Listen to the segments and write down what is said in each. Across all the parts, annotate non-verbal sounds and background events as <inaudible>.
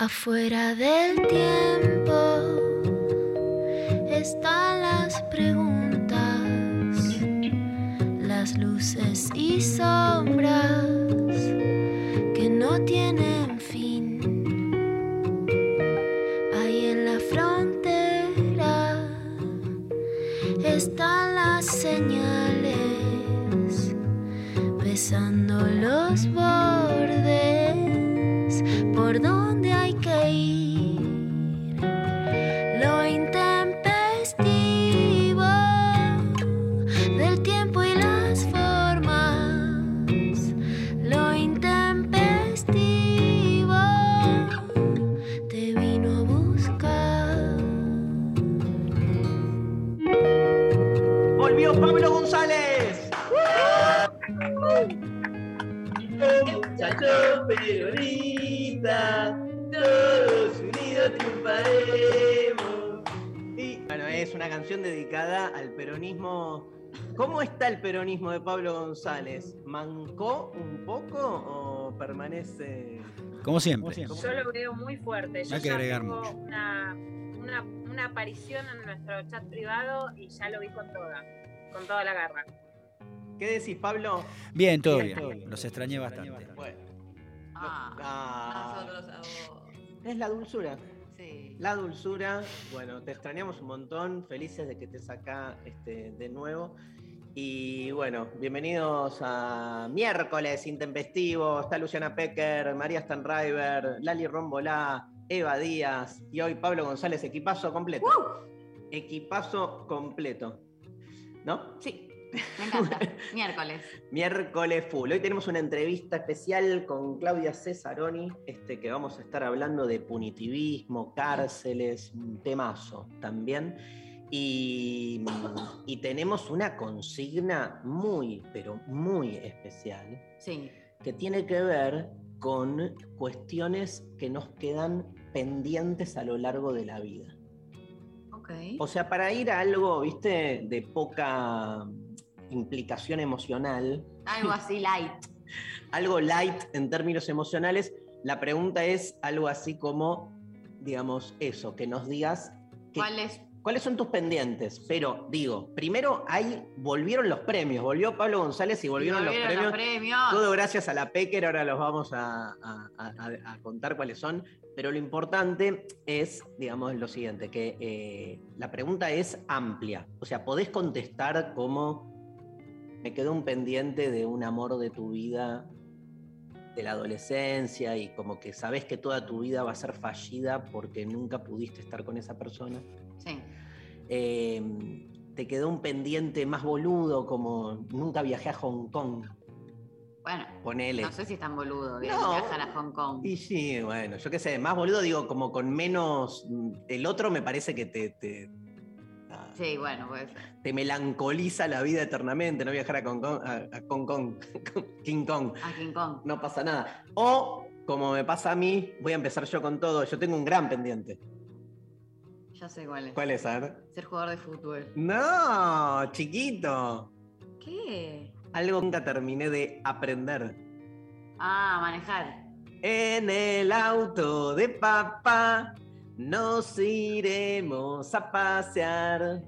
Afuera del tiempo están las preguntas, las luces y sombras canción dedicada al peronismo. ¿Cómo está el peronismo de Pablo González? ¿Mancó un poco o permanece? Como siempre. Yo lo veo muy fuerte. Yo hay que ya agregar tengo mucho. Una, una, una aparición en nuestro chat privado y ya lo vi con toda, con toda la garra. ¿Qué decís, Pablo? Bien, todo Bien, bien. todo bien. Los extrañé bastante. Bueno, Ah, ah, nosotros a vos. es la dulzura. Sí. La dulzura, bueno, te extrañamos un montón, felices de que estés acá este, de nuevo. Y bueno, bienvenidos a miércoles intempestivo. Está Luciana Pecker, María Stanriver, Lali Rombolá, Eva Díaz y hoy Pablo González, equipazo completo. Equipazo completo. ¿No? Sí, me encanta. <laughs> Miércoles. Miércoles full. Hoy tenemos una entrevista especial con Claudia Cesaroni, este, que vamos a estar hablando de punitivismo, cárceles, un temazo también. Y, y tenemos una consigna muy, pero muy especial, Sí. que tiene que ver con cuestiones que nos quedan pendientes a lo largo de la vida. Ok. O sea, para ir a algo, viste, de poca implicación emocional, Algo así light. <laughs> algo light en términos emocionales, la pregunta es algo así como, digamos, eso, que nos digas que- ¿Cuál es? cuáles son tus pendientes. Pero digo, primero ahí volvieron los premios, volvió Pablo González y volvieron, los Volvieron premios. premios. Todo gracias a la Pecker, ahora los vamos a, a- a- a contar cuáles son. Pero lo importante es, digamos, lo siguiente, que eh, la pregunta es amplia. O sea, podés contestar como me quedó un pendiente de un amor de tu vida, de la adolescencia, y como que sabes que toda tu vida va a ser fallida porque nunca pudiste estar con esa persona. Sí. Eh, te quedó un pendiente más boludo, como nunca viajé a Hong Kong. Bueno, Ponele. no sé si es tan boludo de No. viajar a Hong Kong. Y sí, bueno, yo qué sé, más boludo digo, como con menos. El otro me parece que te, te, Sí, bueno, puede ser. te melancoliza la vida eternamente, no viajar a Hong Kong, a, a Hong Kong, <laughs> King Kong, A King Kong. no pasa nada. O, como me pasa a mí, voy a empezar yo con todo, yo tengo un gran pendiente. Ya sé cuál es. ¿Cuál es, a ver? Ser jugador de fútbol. No, chiquito. ¿Qué? Algo nunca terminé de aprender. Ah, manejar. En el auto de papá nos iremos a pasear.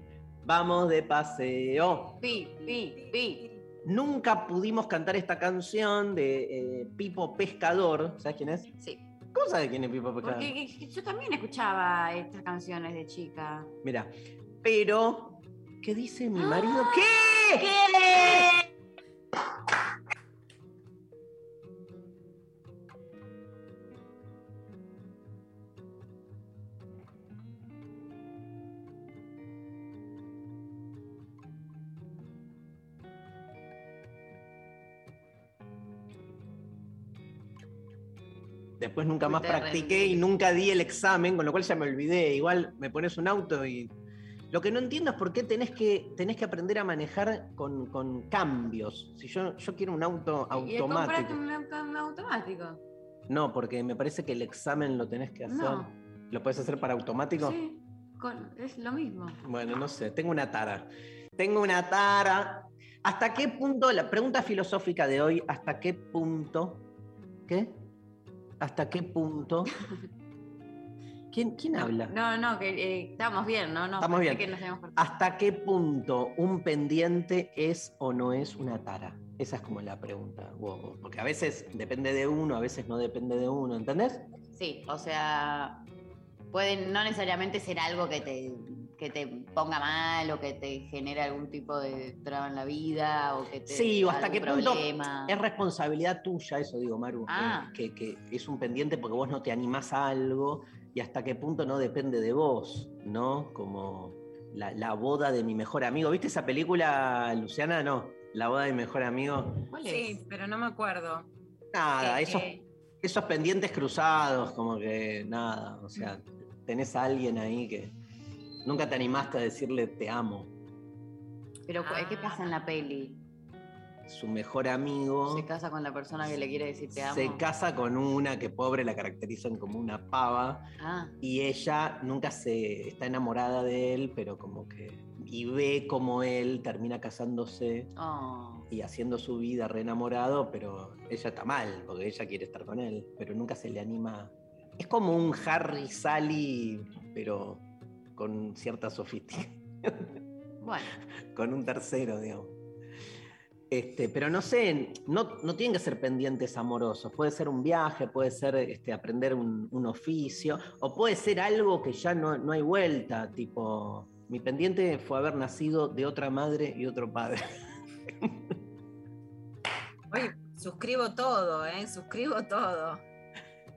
Vamos de paseo. Pi, pi, pi. Nunca pudimos cantar esta canción de eh, Pipo Pescador. ¿Sabes quién es? Sí. ¿Cómo sabes quién es Pipo Pescador? Porque que- yo también escuchaba estas canciones de chica. Mira, pero, ¿qué dice mi marido? Ah. ¿Qué? ¿Qué? Después nunca más practiqué y nunca di el examen, con lo cual ya me olvidé. Igual me pones un auto y. Lo que no entiendo es por qué tenés que, tenés que aprender a manejar con, con cambios. Si yo, yo quiero un auto ¿Y compraste automático. un auto un automático? No, porque me parece que el examen lo tenés que hacer. No. ¿Lo puedes hacer para automático? Sí, con- es lo mismo. Bueno, no sé, tengo una tara. Tengo una tara. ¿Hasta qué punto, la pregunta filosófica de hoy, ¿hasta qué punto? ¿Qué? ¿Hasta qué punto <laughs> ¿Quién, quién habla? No, no, que eh, estamos bien, ¿no? no Estamos bien. que nos. ¿Hasta qué punto un pendiente es o no es una tara? Esa es como la pregunta. Wow, Porque a veces depende de uno, a veces no depende de uno, ¿entendés? Sí, o sea, pueden no necesariamente ser algo que te, que te ponga mal o que te genere algún tipo de traba en la vida o que te Sí, o hasta qué punto. Es responsabilidad tuya, eso digo, Maru, Ah. que, que es un pendiente porque vos no te animás a algo y hasta qué punto no depende de vos, ¿no? Como la, la boda de mi mejor amigo. ¿Viste esa película, Luciana? No, la boda de mi mejor amigo. ¿Cuál Sí, pero no me acuerdo. Nada, Eh, esos, eh, esos pendientes cruzados, como que nada, o sea, tenés a alguien ahí que nunca te animaste a decirle te amo. Pero ¿cu- ¿qué pasa en la peli? Su mejor amigo Se casa con la persona que le quiere decir te amo. se casa con una que pobre la caracterizan como una pava. Ah, Y ella nunca se está enamorada de él, pero como que. Y ve como él termina casándose oh. y haciendo su vida re enamorado, pero ella está mal, porque ella quiere estar con él, pero nunca se le anima. Es como un Harry Sally, pero con cierta sofisticación, Bueno, <laughs> con un tercero, digamos. Este, pero no sé, no, no tienen que ser pendientes amorosos. Puede ser un viaje, puede ser este, aprender un, un oficio, o puede ser algo que ya no, no hay vuelta, tipo, mi pendiente fue haber nacido de otra madre y otro padre. <laughs> Oye, suscribo todo, ¿eh? Suscribo todo.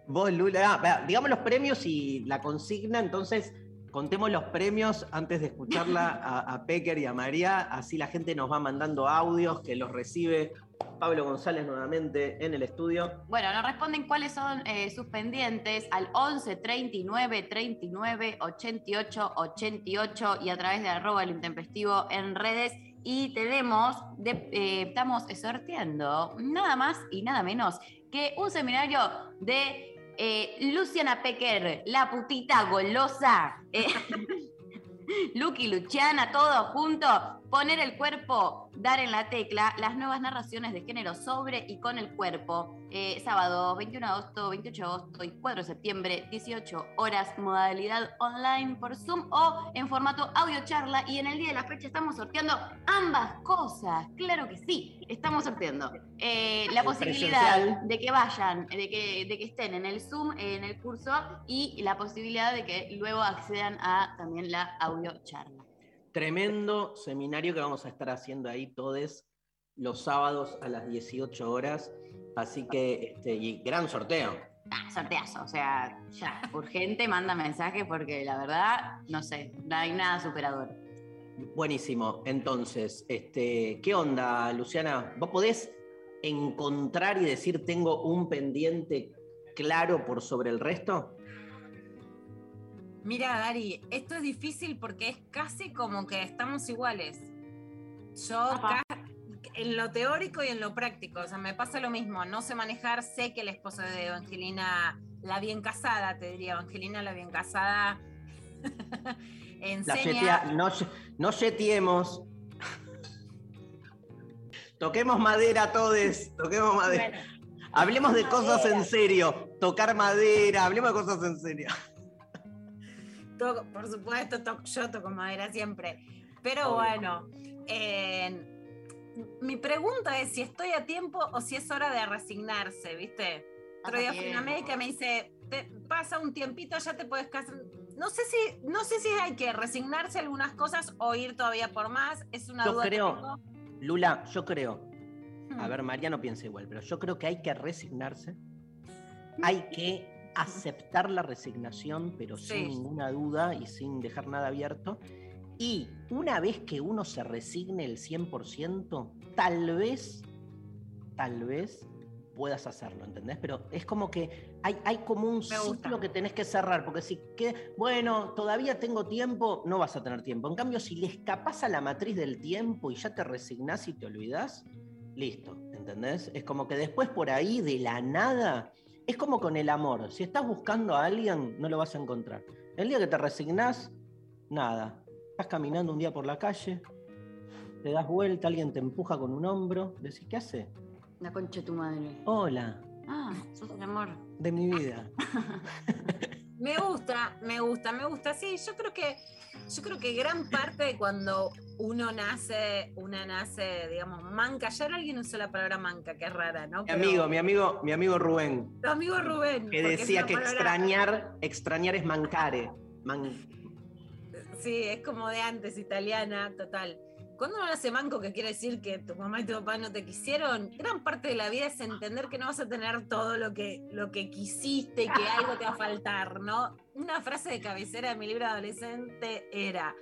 Vos, Lula, ah, digamos los premios y la consigna, entonces contemos los premios antes de escucharla a, Pecker y a María, así la gente nos va mandando audios que los recibe Pablo González nuevamente en el estudio. bueno, nos responden cuáles son eh, sus pendientes al 11 39 39 88 88 y a través de arroba el intempestivo en redes. Y tenemos, de- eh, estamos sorteando nada más y nada menos que un seminario de eh, Luciana Pecker, la putita golosa. Eh, <laughs> Lucky, Luciana, todo junto. Poner el cuerpo, dar en la tecla las nuevas narraciones de género sobre y con el cuerpo. Eh, sábado 21 de agosto, 28 de agosto y 4 de septiembre, 18 horas, modalidad online por Zoom o en formato audio charla. Y en el día de la fecha estamos sorteando ambas cosas. Claro que sí, estamos sorteando. Eh, la posibilidad presencial. de que vayan, de que, de que estén en el Zoom, en el curso, y la posibilidad de que luego accedan a también la audio charla. Tremendo seminario que vamos a estar haciendo ahí todos los sábados a las 18 horas. Así que, este, y gran sorteo. Ah, sorteazo, o sea, ya, urgente, manda mensaje porque la verdad, no sé, no hay nada superador. Buenísimo. Entonces, este, ¿qué onda, Luciana? ¿Vos podés encontrar y decir tengo un pendiente claro por sobre el resto? Mira, Dari, esto es difícil porque es casi como que estamos iguales. Yo en lo teórico y en lo práctico, o sea, me pasa lo mismo. No sé manejar, sé que el esposo de Evangelina, la bien casada, te diría, Evangelina la bien casada, <laughs> La enseña. yetea- no, yeteemos. Toquemos madera todos, toquemos madera. Bueno, Hablemos de cosas en serio. Tocar madera, hablemos de cosas en serio. Por supuesto, yo toco madera siempre. Pero bueno, eh, mi pregunta es si estoy a tiempo o si es hora de resignarse, ¿viste? Otro día fui a una médica y me dice, "Te- pasa un tiempito, ya te puedes casar. No sé si, no sé si hay que resignarse a algunas cosas o ir todavía por más. Es una Yo duda que creo- tengo. Lula, yo creo, a Hmm. ver, María no piensa igual, pero yo creo que hay que resignarse. Hay que aceptar la resignación, pero Sí. sin ninguna duda y sin dejar nada abierto. Y una vez que uno se resigne el 100%, tal vez, tal vez puedas hacerlo, ¿entendés? Pero es como que hay, hay como un ciclo que tenés que cerrar, porque si que, bueno, todavía tengo tiempo, no vas a tener tiempo. En cambio, si le escapas a la matriz del tiempo y ya te resignás y te olvidás, listo, ¿entendés? Es como que después por ahí, de la nada, es como con el amor. Si estás buscando a alguien, no lo vas a encontrar. El día que te resignás, nada. Estás caminando un día por la calle, te das vuelta, alguien te empuja con un hombro, decís, ¿qué hace? La concha de tu madre. Hola, Ah, sos el amor. de mi vida. <laughs> Me gusta, me gusta, me gusta. Sí, yo creo que, yo creo que gran parte de cuando uno nace, una nace, digamos, manca. Ya alguien usó la palabra manca, que es rara, ¿no? Mi amigo, mi amigo, mi amigo Rubén, Tu amigo Rubén. que decía que palabra- extrañar, extrañar es mancare. Man- Sí, es como de antes, italiana, total. Cuando uno nace manco, que quiere decir que tu mamá y tu papá no te quisieron, gran parte de la vida es entender que no vas a tener todo lo que, lo que quisiste que algo te va a faltar, ¿no? Una frase de cabecera de mi libro adolescente era,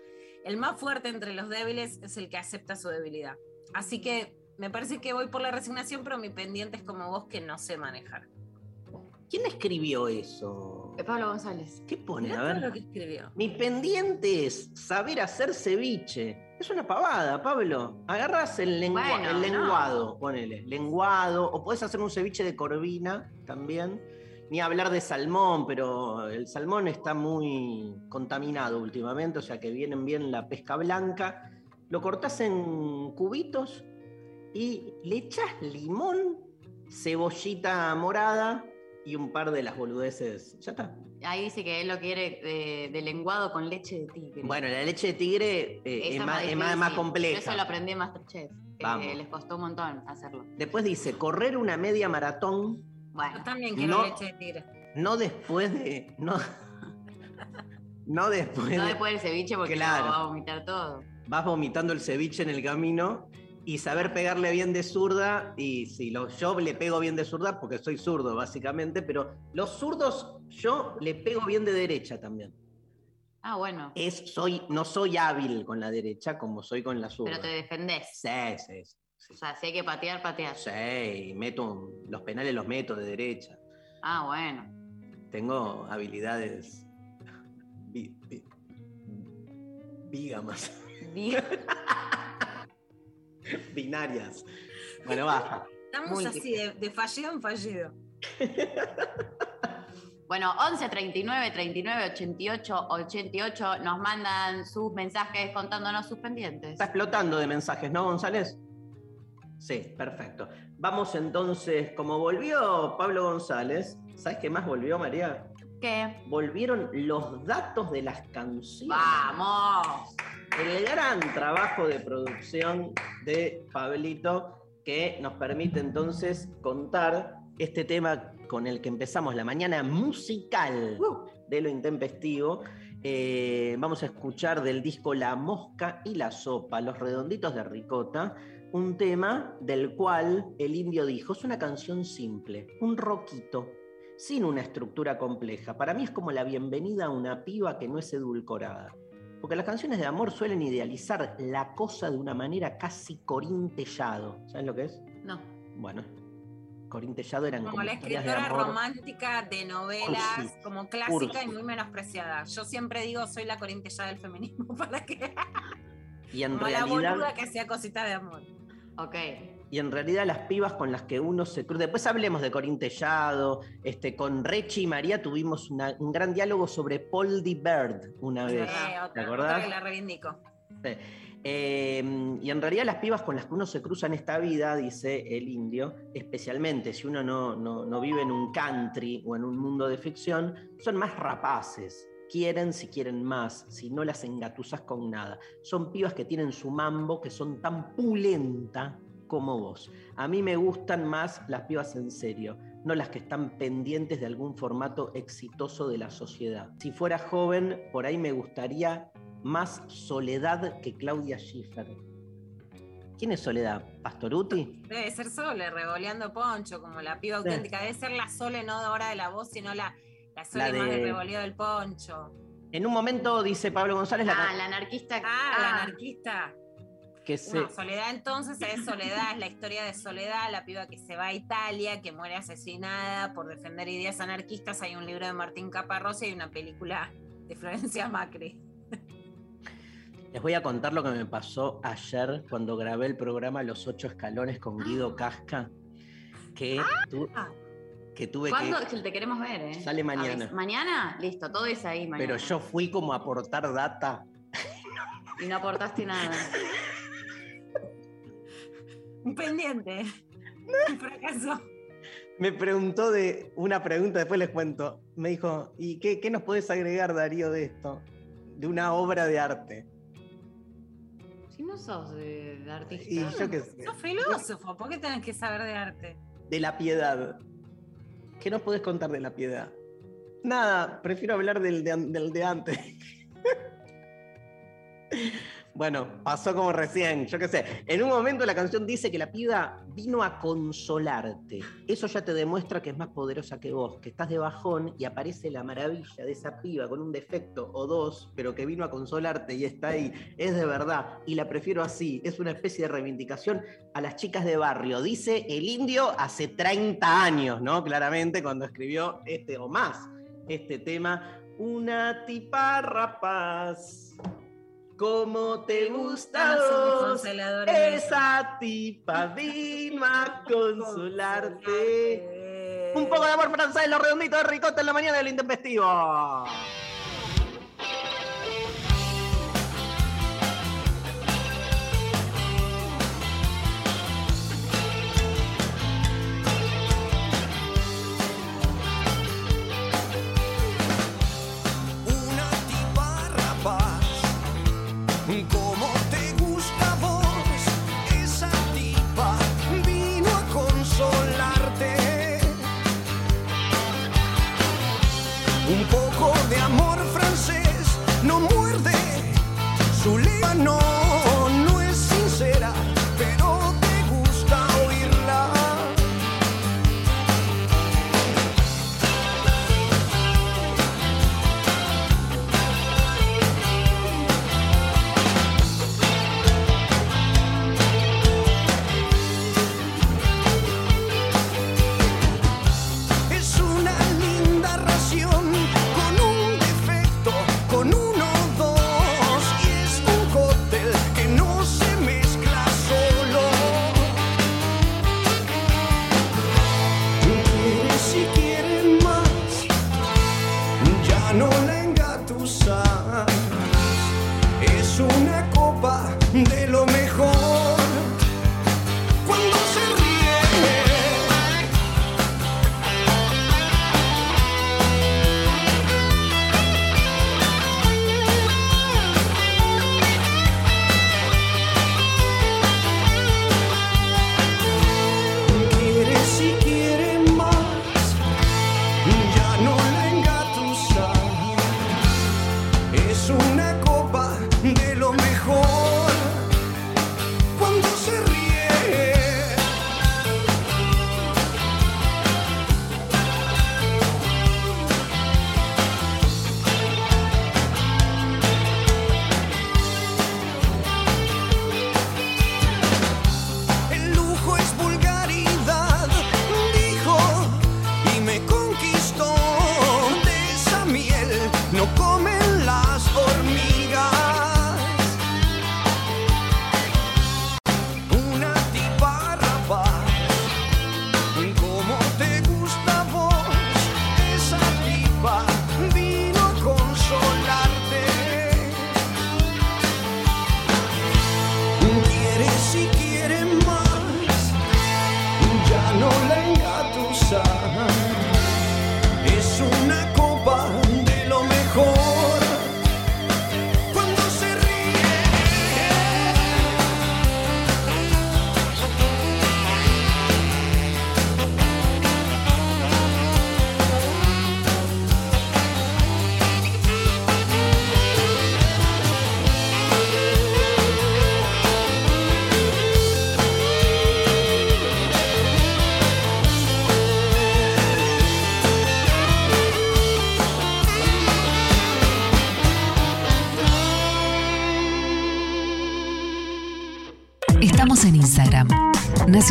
el más fuerte entre los débiles es el que acepta su debilidad. Así que me parece que voy por la resignación, pero mi pendiente es como vos que no sé manejar. ¿Quién escribió eso? Pablo González. ¿Qué pone? A todo ver. lo que escribió. Mi pendiente es saber hacer ceviche. Es una pavada, Pablo. Agarras el, lengua- Bueno, el no. lenguado, ponele. Lenguado. O podés hacer un ceviche de corvina también. Ni hablar de salmón, pero el salmón está muy contaminado últimamente, o sea que vienen bien la pesca blanca. Lo cortás en cubitos y le echás limón, cebollita morada y un par de las boludeces. Ya está. Ahí dice que él lo quiere de, de lenguado con leche de tigre. Bueno, la leche de tigre eh, es, más, es más- Yo compleja. Eso lo aprendí en Masterchef. que Vamos. les costó un montón hacerlo. Después dice, correr una media maratón, Yo Bueno, también quiero No. leche de tigre. no después de... No, no después no de... después del ceviche porque Claro. lo va a vomitar todo. Vas vomitando el ceviche en el camino y saber pegarle bien de zurda. Y si lo, yo le pego bien de zurda porque soy zurdo básicamente, pero los zurdos yo le pego bien de derecha también. Ah, bueno. Es, soy, no soy hábil con la derecha como soy con la zurda. Pero te defendés. Sí, sí, sí. O sea, si hay que patear, patear. Sí, meto los penales los meto de derecha. Ah, bueno. Tengo habilidades bi- bi- bígamas, Dios. <laughs> <laughs> binarias. Bueno, baja. Estamos Muy así, de, de fallido en fallido. <laughs> Bueno, 11 39 39 88 88 nos mandan sus mensajes contándonos sus pendientes. Está explotando de mensajes, ¿no, González? Sí, perfecto. Vamos entonces, como volvió Pablo González, ¿sabes qué más volvió, María? ¿Qué? Volvieron los datos de las canciones. ¡Vamos! el gran trabajo de producción de Pablito que nos permite entonces contar este tema con el que empezamos la mañana musical de lo intempestivo. Eh, vamos a escuchar del disco La Mosca y la Sopa, Los Redonditos de Ricota, un tema del cual el indio dijo, es una canción simple, un roquito, sin una estructura compleja. Para mí es como la bienvenida a una piba que no es edulcorada. Porque las canciones de amor suelen idealizar la cosa de una manera casi corintellado. ¿Sabes lo que es? No. Bueno, corintellado eran como, Como la de escritora amor. romántica de novelas, Cursi. como clásica y muy menospreciada. Yo siempre digo, soy la corintellada del feminismo, <laughs> para que Y en como la realidad, boluda que hacía cositas de amor. Ok. Y en realidad las pibas con las que uno se cruza. Después hablemos de corintellado. Este, con Rechi y María tuvimos una- un gran diálogo sobre Paul D. Bird una vez. ¿Te otra, acordás? otra que la reivindico. Sí. Eh, y en realidad las pibas con las que uno se cruza en esta vida, dice el indio, especialmente si uno no, no- no vive en un country o en un mundo de ficción, son más rapaces. Quieren si quieren más, si no las engatusas con nada. Son pibas que tienen su mambo, que son tan pulenta como vos. A mí me gustan más las pibas en serio, no las que están pendientes de algún formato exitoso de la sociedad. Si fuera joven, por ahí me gustaría más Soledad que Claudia Schiffer. ¿Quién es Soledad? ¿Pastoruti? Debe ser Sole, revoleando poncho, como la piba auténtica. Debe ser la Sole, no de ahora de la voz, sino la, la Sole La más de- revoleo del poncho. En un momento dice Pablo González la Ah, la anarquista. Ah, la anarquista. Que se, No, Soledad entonces es Soledad, es la historia de Soledad, la piba que se va a Italia, que muere asesinada por defender ideas anarquistas. Hay un libro de Martín Caparrós y hay una película de Florencia Macri. les voy a contar lo que me pasó ayer cuando grabé el programa Los Ocho Escalones con Guido Casca, que, tu- Ah. que tuve ¿Cuándo? que... Te queremos ver, ¿eh? Sale mañana. ¿Mañana? Listo, todo es ahí mañana. Pero yo fui como a aportar data. Y no aportaste nada. <laughs> Un pendiente. <laughs> Un fracaso. me preguntó de una pregunta, después les cuento. Me dijo, ¿y qué, qué nos puedes agregar, Darío, de esto? De una obra de arte. Si no sos de, de artista. Y yo sé. Sos filósofo, ¿por qué tenés que saber de arte? De la piedad. ¿Qué nos podés contar de la piedad? Nada, prefiero hablar del de, del de antes. <laughs> Bueno, pasó como recién, yo qué sé. En un momento la canción dice que la piba vino a consolarte. Eso ya te demuestra que es más poderosa que vos, que estás de bajón y aparece la maravilla de esa piba con un defecto o dos, pero que vino a consolarte y está ahí. Es de verdad y la prefiero así. Es una especie de reivindicación a las chicas de barrio. Dice el indio hace 30 años, ¿no? Claramente cuando escribió este o más este tema. Una tipa rapaz. ¿Cómo te gusta vos? Esa tipa vino a <laughs> consolarte. Un poco de amor francés, los redonditos de ricota en la mañana del intempestivo. No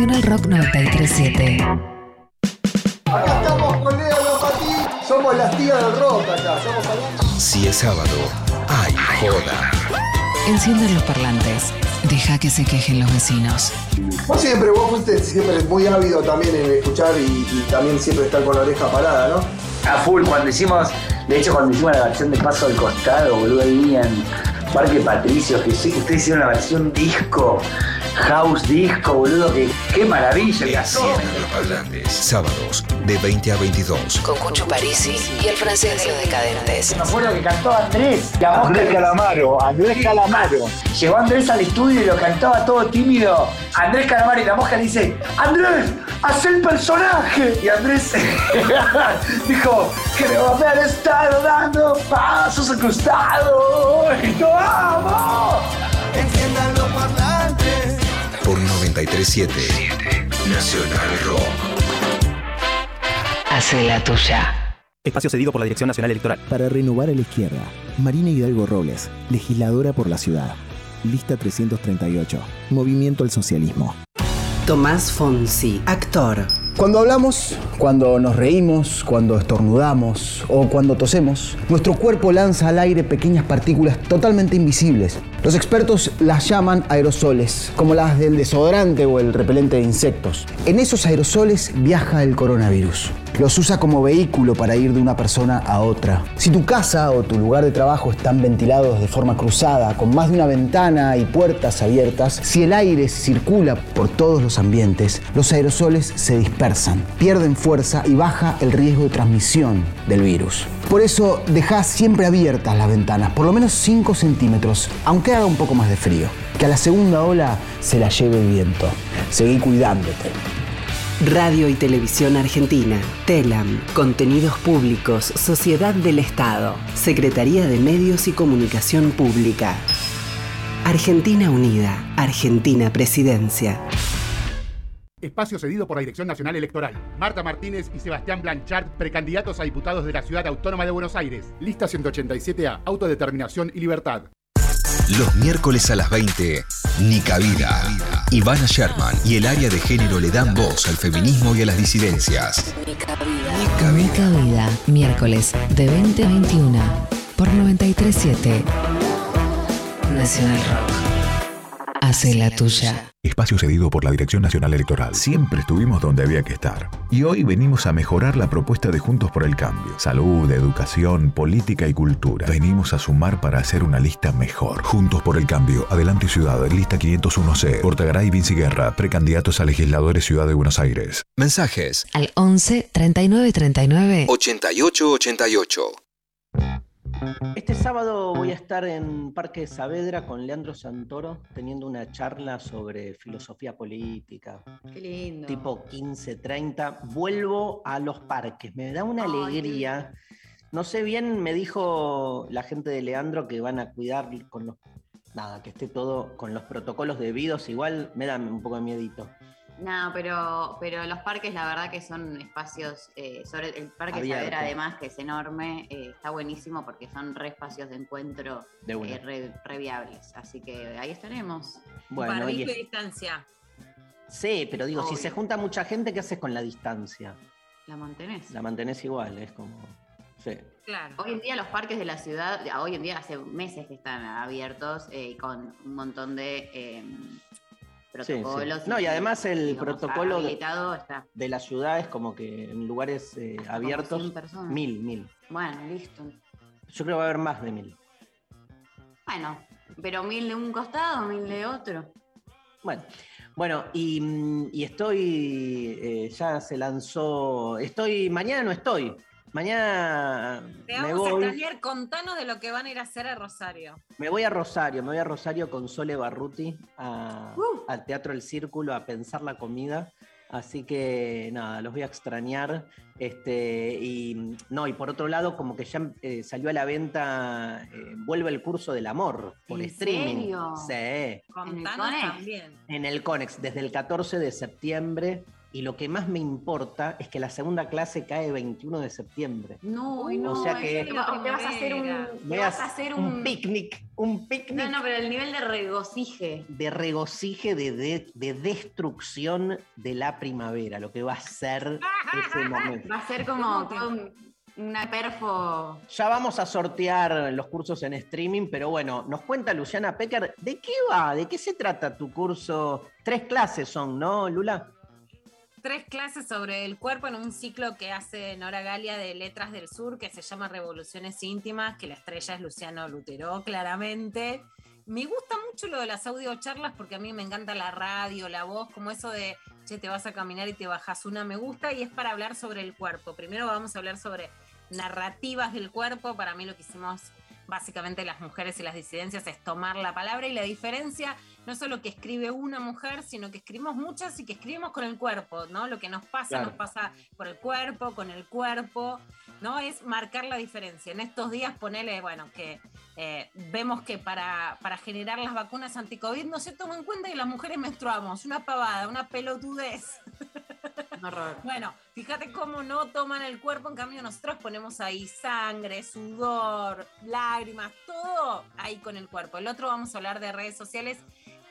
Nacional Rock 937. Acá estamos con Leo Lopatí, somos las tías del rock acá, somos amigos. Si es sábado, hay joda. Encienden los parlantes. Deja que se quejen los vecinos. Vos siempre, vos fuiste siempre muy ávido también en escuchar y, y también siempre estar con la oreja parada, ¿no? A full, cuando hicimos, de hecho cuando hicimos la versión de Paso al Costado, boludo, ahí en, Parque Patricio, que sé que ustedes hicieron la versión disco, house disco, boludo, que qué maravilla. Los parlantes. Sábados de 20 a 22. Con Cucho Parisi y el francés de los decadentes. Me acuerdo que cantó Andrés. La Andrés que- Calamaro, Andrés Calamaro. Llegó Andrés al estudio y lo cantaba todo tímido. Andrés Calamaro y la mosca le dice, Andrés, haz el personaje. Y Andrés <laughs> dijo, creo haber estado dando pasos al costado. Y yo amo. 937 Nacional Rock. Hace la tuya. Espacio cedido por la Dirección Nacional Electoral. Para renovar a la izquierda, Marina Hidalgo Robles, legisladora por la ciudad. Lista 338. Movimiento al socialismo. Tomás Fonsi, actor. Cuando hablamos, cuando nos reímos, cuando estornudamos o cuando tosemos, nuestro cuerpo lanza al aire pequeñas partículas totalmente invisibles. Los expertos las llaman aerosoles, como las del desodorante o el repelente de insectos. En esos aerosoles viaja el coronavirus. Los usa como vehículo para ir de una persona a otra. Si tu casa o tu lugar de trabajo están ventilados de forma cruzada, con más de una ventana y puertas abiertas, si el aire circula por todos los ambientes, los aerosoles se dispersan, pierden fuerza y baja el riesgo de transmisión del virus. Por eso deja siempre abiertas las ventanas, por lo menos 5 centímetros, aunque haga un poco más de frío. Que a la segunda ola se la lleve el viento. Seguí cuidándote. Radio y Televisión Argentina, TELAM, Contenidos Públicos, Sociedad del Estado, Secretaría de Medios y Comunicación Pública. Argentina Unida, Argentina Presidencia. Espacio cedido por la Dirección Nacional Electoral. Marta Martínez y Sebastián Blanchard, precandidatos a diputados de la Ciudad Autónoma de Buenos Aires. Lista 187A, Autodeterminación y Libertad. Los miércoles a las 20, Nica Vida. Ivana Sherman y el área de género le dan voz al feminismo y a las disidencias. Nica Vida. Miércoles de 20 a 21. Por 937 Nacional Rock. Hace la tuya. Espacio cedido por la Dirección Nacional Electoral. Siempre estuvimos donde había que estar. Y hoy venimos a mejorar la propuesta de Juntos por el Cambio. Salud, educación, política y cultura. Venimos a sumar para hacer una lista mejor. Juntos por el Cambio. Adelante Ciudad. Lista 501C. Portagaray Vinci Guerra. Precandidatos a legisladores Ciudad de Buenos Aires. Mensajes Al 11 39 39 8888. Este sábado voy a estar en Parque Saavedra con Leandro Santoro teniendo una charla sobre filosofía política. Qué lindo. Tipo 15-30. Vuelvo a los parques. Me da una Ay, alegría. No sé bien, me dijo la gente de Leandro que van a cuidar con los. Nada, que esté todo con los protocolos debidos. Igual me da un poco de miedito. No, pero, pero los parques, la verdad que son espacios, eh, sobre el Parque Abierto. Saavedra además, que es enorme, eh, está buenísimo porque son re espacios de encuentro De eh, re, re viables. Así que ahí estaremos. Bueno, y es- distancia. Sí, pero digo, si se junta mucha gente, ¿qué haces con la distancia? La mantenés. La mantenés igual, es como. Sí. Claro. Hoy en día los parques de la ciudad, hoy en día hace meses que están abiertos eh, y con un montón de eh, Sí, sí. protocolos. No, y además el digamos, protocolo de, habilitado está. de la ciudad es como que en lugares eh, abiertos, 100 personas. mil, mil. Bueno, listo. Yo creo que va a haber más de mil. Bueno, pero mil de un costado, mil de otro. Bueno, bueno, y, mm, y estoy, eh, ya se lanzó, estoy, mañana no estoy, mañana Te me vamos a extrañar, contanos de lo que van a ir a hacer a Rosario. me voy a Rosario, me voy a Rosario con Sole Barruti a- al Teatro El Círculo a pensar la comida. Así que nada, los voy a extrañar. Este, y no, y por otro lado, como que ya eh, salió a la venta, eh, vuelve el curso del amor por ¿En streaming. serio? Sí. Contanos Conex? también. En el Conex, desde el 14 de septiembre. Y lo que más me importa es que la segunda clase cae 21 de septiembre. No, no, O sea que- te, va- te vas a hacer un, te Voy a vas a hacer un un, picnic, un picnic No, no, pero el nivel de regocije. de regocije, de, de- de destrucción de la primavera, lo que va a ser ese momento. Va a ser como una perfo. Ya vamos a sortear los cursos en streaming, pero bueno, nos cuenta Luciana Pecker, ¿de qué va? ¿De qué se trata tu curso? Tres clases son, ¿no, Lula? Tres clases sobre el cuerpo en un ciclo que hace Nora Galia de Letras del Sur, que se llama Revoluciones Íntimas, que la estrella es Luciano Lutero, claramente. Me gusta mucho lo de las audiocharlas porque a mí me encanta la radio, la voz, como eso de, che, te vas a caminar y te bajas una, me gusta y es para hablar sobre el cuerpo. Primero vamos a hablar sobre narrativas del cuerpo, para mí lo que hicimos básicamente las mujeres y las disidencias es tomar la palabra y la diferencia no solo que escribe una mujer, sino que escribimos muchas y que escribimos con el cuerpo, ¿no? Lo que nos pasa, Claro. nos pasa por el cuerpo, con el cuerpo, ¿no? Es marcar la diferencia. En estos días ponele, bueno, que eh, vemos que para, para generar las vacunas anti-COVID no se toma en cuenta que las mujeres menstruamos, una pavada, una pelotudez. <laughs> Bueno, fíjate cómo no toman el cuerpo, en cambio nosotros ponemos ahí sangre, sudor, lágrimas, todo ahí con el cuerpo. El otro vamos a hablar de redes sociales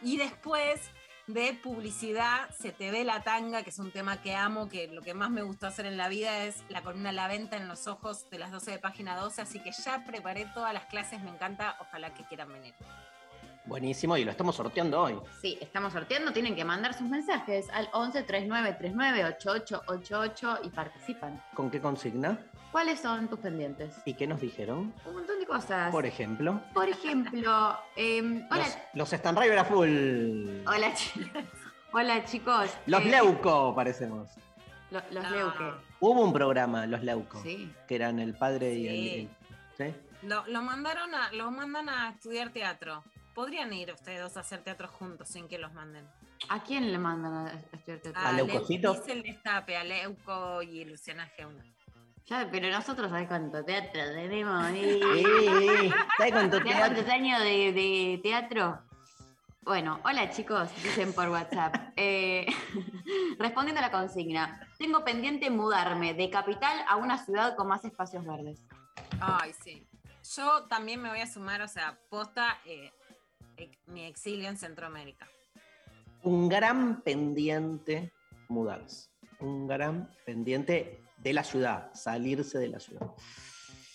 y después de publicidad, se te ve la tanga, que es un tema que amo, que lo que más me gustó hacer en la vida es la columna La Venta en los Ojos de las 12 de página 12, así que ya preparé todas las clases, me encanta, ojalá que quieran venir. Buenísimo, y lo estamos sorteando hoy. Sí, estamos sorteando, tienen que mandar sus mensajes al 11 39 39 8888 y participan. ¿Con qué consigna? ¿Cuáles son tus pendientes? ¿Y qué nos dijeron? Un montón de cosas. Por ejemplo. Por ejemplo. Em, hola. Los, los Stan a full. Hola, chicas. Hola, chicos. Los eh, Leuco, parecemos. Los no. Leuque. Hubo un programa, los Leuco. Sí. Que eran el padre y el. ¿sí? Lo, lo, mandaron a, los mandan a estudiar teatro. Podrían ir ustedes dos a hacer teatro juntos sin que los manden. ¿A quién le mandan a estudiar teatro? A, a Leucocitos. Dice el destape, a Leuco y Luciana G. Claro, pero nosotros, ¿sabes cuánto teatro tenemos? <laughs> Eh, eh, ¿Sabes cuánto teatro? cuántos años de, de, teatro? Bueno, hola chicos, dicen por WhatsApp. <laughs> Eh, <laughs> respondiendo a la consigna, tengo pendiente mudarme de capital a una ciudad con más espacios verdes. Ay, sí. Yo también me voy a sumar, o sea, posta eh, mi exilio en Centroamérica. Un gran pendiente mudarse. Un gran pendiente de la ciudad, salirse de la ciudad.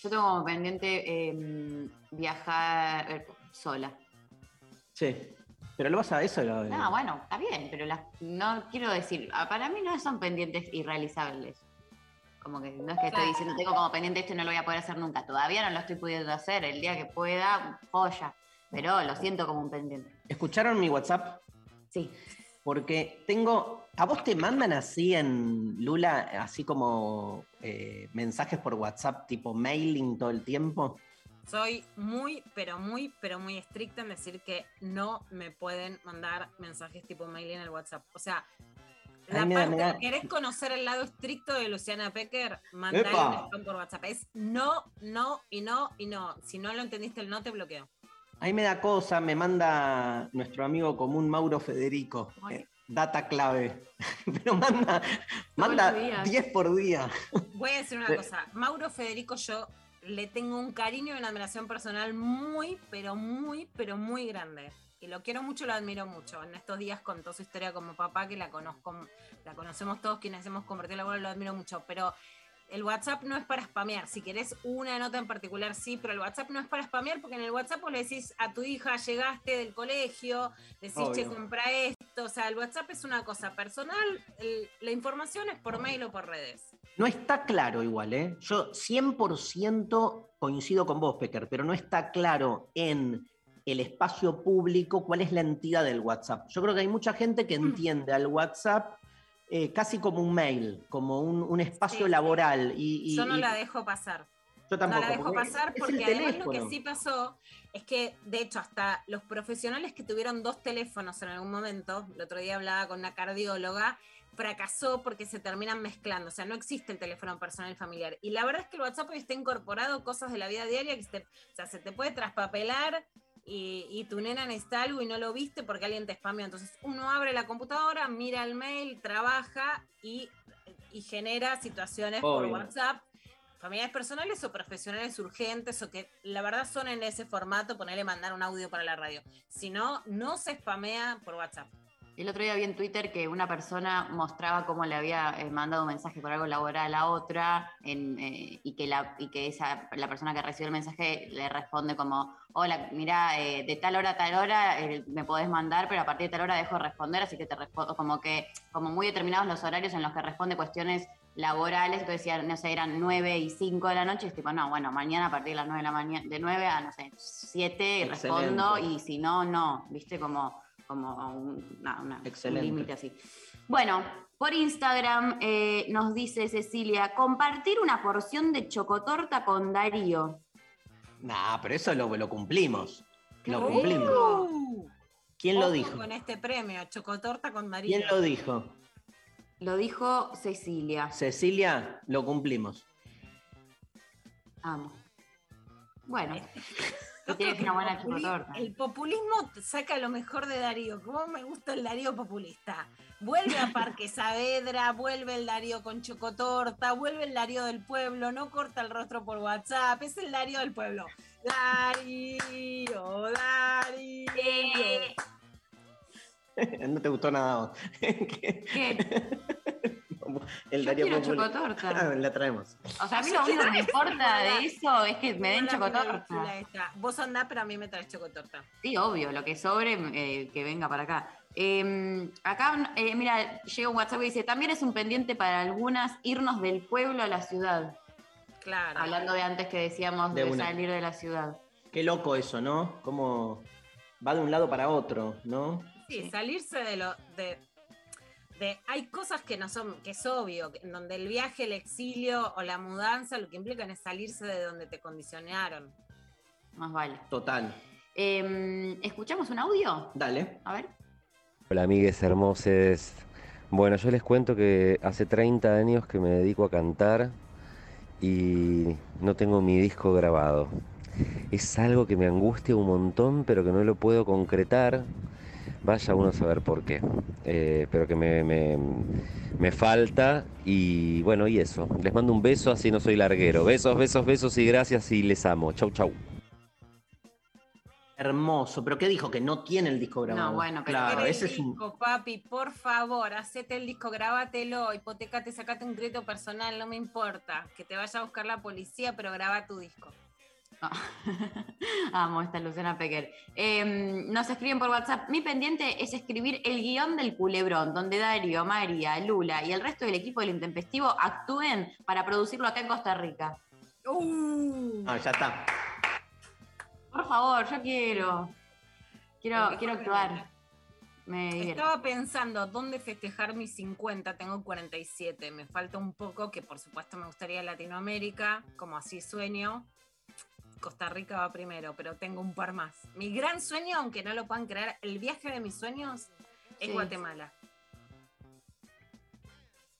Yo tengo como pendiente em, viajar eh, sola. Sí. Pero lo vas a eso. Lo, No, bueno, está bien, pero las- no quiero decir, ah, para mí no son pendientes irrealizables. Como que no es que estoy diciendo, tengo como pendiente esto y no lo voy a poder hacer nunca. Todavía no lo estoy pudiendo hacer. El día que pueda, joya. Pero lo siento como un pendiente. ¿Escucharon mi WhatsApp? Sí. Porque tengo. ¿A vos te mandan así en Lula, así como eh, mensajes por WhatsApp, tipo mailing todo el tiempo? Soy muy, pero muy, pero muy estricta en decir que no me pueden mandar mensajes tipo mail en el WhatsApp. O sea, la Ay, parte, me da- ¿querés conocer el lado estricto de Luciana Pecker? ¡Epa! un spam por WhatsApp. Es no, no y no y no. Si no lo entendiste el no, te bloqueo. Ahí me da cosa, me manda nuestro amigo común Mauro Federico. Eh, data clave. <laughs> Pero manda, manda días. 10 por día. Voy a decir una cosa. Mauro Federico, yo le tengo un cariño y una admiración personal muy, pero muy, pero muy grande. Y lo quiero mucho, lo admiro mucho. En estos días contó su historia como papá, que la conozco, la conocemos todos quienes hemos convertido la abuelo, lo admiro mucho. Pero el WhatsApp no es para spamear. Si querés una nota en particular, sí, pero el WhatsApp no es para spamear porque en el WhatsApp vos le decís a tu hija, llegaste del colegio, decís, che, Obvio. compra esto. O sea, el WhatsApp es una cosa personal, el- la información es por mail o por redes. No está claro igual, ¿eh? Yo 100% coincido con vos, Pecker, pero no está claro en el espacio público cuál es la entidad del WhatsApp. Yo creo que hay mucha gente que entiende al WhatsApp eh, casi como un mail, como un, un espacio Sí. laboral. Y, y- Yo no y- la dejo pasar. yo tampoco. no la dejo pasar es porque además lo que teléfono. sí pasó es que, de hecho, hasta los profesionales que tuvieron dos teléfonos en algún momento, el otro día hablaba con una cardióloga, fracasó porque se terminan mezclando, o sea, no existe el teléfono personal y familiar. Y la verdad es que el WhatsApp hoy está incorporado cosas de la vida diaria que se te, o sea, se te puede traspapelar y, y tu nena necesita algo y no lo viste porque alguien te spameó. Entonces uno abre la computadora, mira el mail, trabaja y, y genera situaciones por. WhatsApp familiares personales o profesionales urgentes o que la verdad son en ese formato, ponerle mandar un audio para la radio. Si no, no se spamea por WhatsApp. El otro día vi en Twitter que una persona mostraba cómo le había eh, mandado un mensaje por algo laboral a otra en, eh, y que, la, y que esa, la persona que recibió el mensaje le responde como, hola, mira, eh, de tal hora a tal hora me podés mandar, pero a partir de tal hora dejo de responder, así que te respondo, como que, como muy determinados los horarios en los que responde cuestiones laborales, entonces decían, no sé, eran 9 y 5 de la noche, y es tipo, no, bueno, mañana a partir de las 9 de la mañana, de 9 a, no sé, 7 respondo, y si no, no, viste, como, como un, una- límite así. Bueno, por Instagram eh, nos dice Cecilia, compartir una porción de chocotorta con Darío. Nah, pero eso lo, lo cumplimos. Lo rico! cumplimos. ¿Quién lo dijo? Con este premio, Chocotorta con María. ¿Quién lo dijo? Lo dijo Cecilia. Cecilia, lo cumplimos. Amo. Bueno, <laughs> una buena el populi- chocotorta. El populismo saca lo mejor de Darío. ¿Cómo me gusta el Darío populista? Vuelve a Parque Saavedra, vuelve el Darío con chocotorta, vuelve el Darío del pueblo, no corta el rostro por WhatsApp, es el Darío del pueblo. Darío, Darío. <laughs> no te gustó nada a vos. <laughs> ¿Qué? El Yo Darío quiero Popular. chocotorta. Ah, <laughs> la traemos. O sea, a mí lo único que me importa de eso es que me den chocotorta. Vos andás, pero a mí me traes chocotorta. Sí, obvio, lo que sobre, eh, que venga para acá. Eh, acá, eh, mira, llega un WhatsApp y dice, también es un pendiente para algunas irnos del pueblo a la ciudad. Claro. Hablando de antes que decíamos De salir de la ciudad. Qué loco eso, ¿no? Como va de un lado para otro, ¿no? Sí, salirse de lo. De, de- hay cosas que no son, que es obvio, que- en donde el viaje, el exilio o la mudanza lo que implican es salirse de donde te condicionaron. Más vale. Total. Eh, ¿Escuchamos un audio? Dale. A ver. Hola amigues hermoses. Bueno, yo les cuento que hace 30 años que me dedico a cantar y no tengo mi disco grabado. Es algo que me angustia un montón, pero que no lo puedo concretar. Vaya uno a saber por qué. Eh, pero que me, me- me falta y bueno, y eso. Les mando un beso, así no soy larguero. Besos, besos, besos y gracias y les amo. Chau, chau. Hermoso. ¿Pero qué dijo? Que no tiene el disco grabado. No, bueno, pero Claro, ¿Querés ese el es un. disco, papi, por favor, hacete el disco, grabátelo, hipotecate, sacate un crédito personal, no me importa. Que te vaya a buscar la policía, pero graba tu disco. <laughs> Amo esta Luciana Pecker. Eh, nos escriben por WhatsApp. Mi pendiente es escribir el guion del culebrón, donde Darío, María, Lula y el resto del equipo del intempestivo actúen para producirlo acá en Costa Rica. Ah, ya está. Por favor, yo quiero. Quiero, quiero actuar. Me. Estaba pensando dónde festejar mis 50, tengo 47, me falta un poco, que por supuesto me gustaría Latinoamérica, como así sueño. Costa Rica va primero, pero tengo un par más. Mi gran sueño, aunque no lo puedan creer, el viaje de mis sueños es Sí. Guatemala.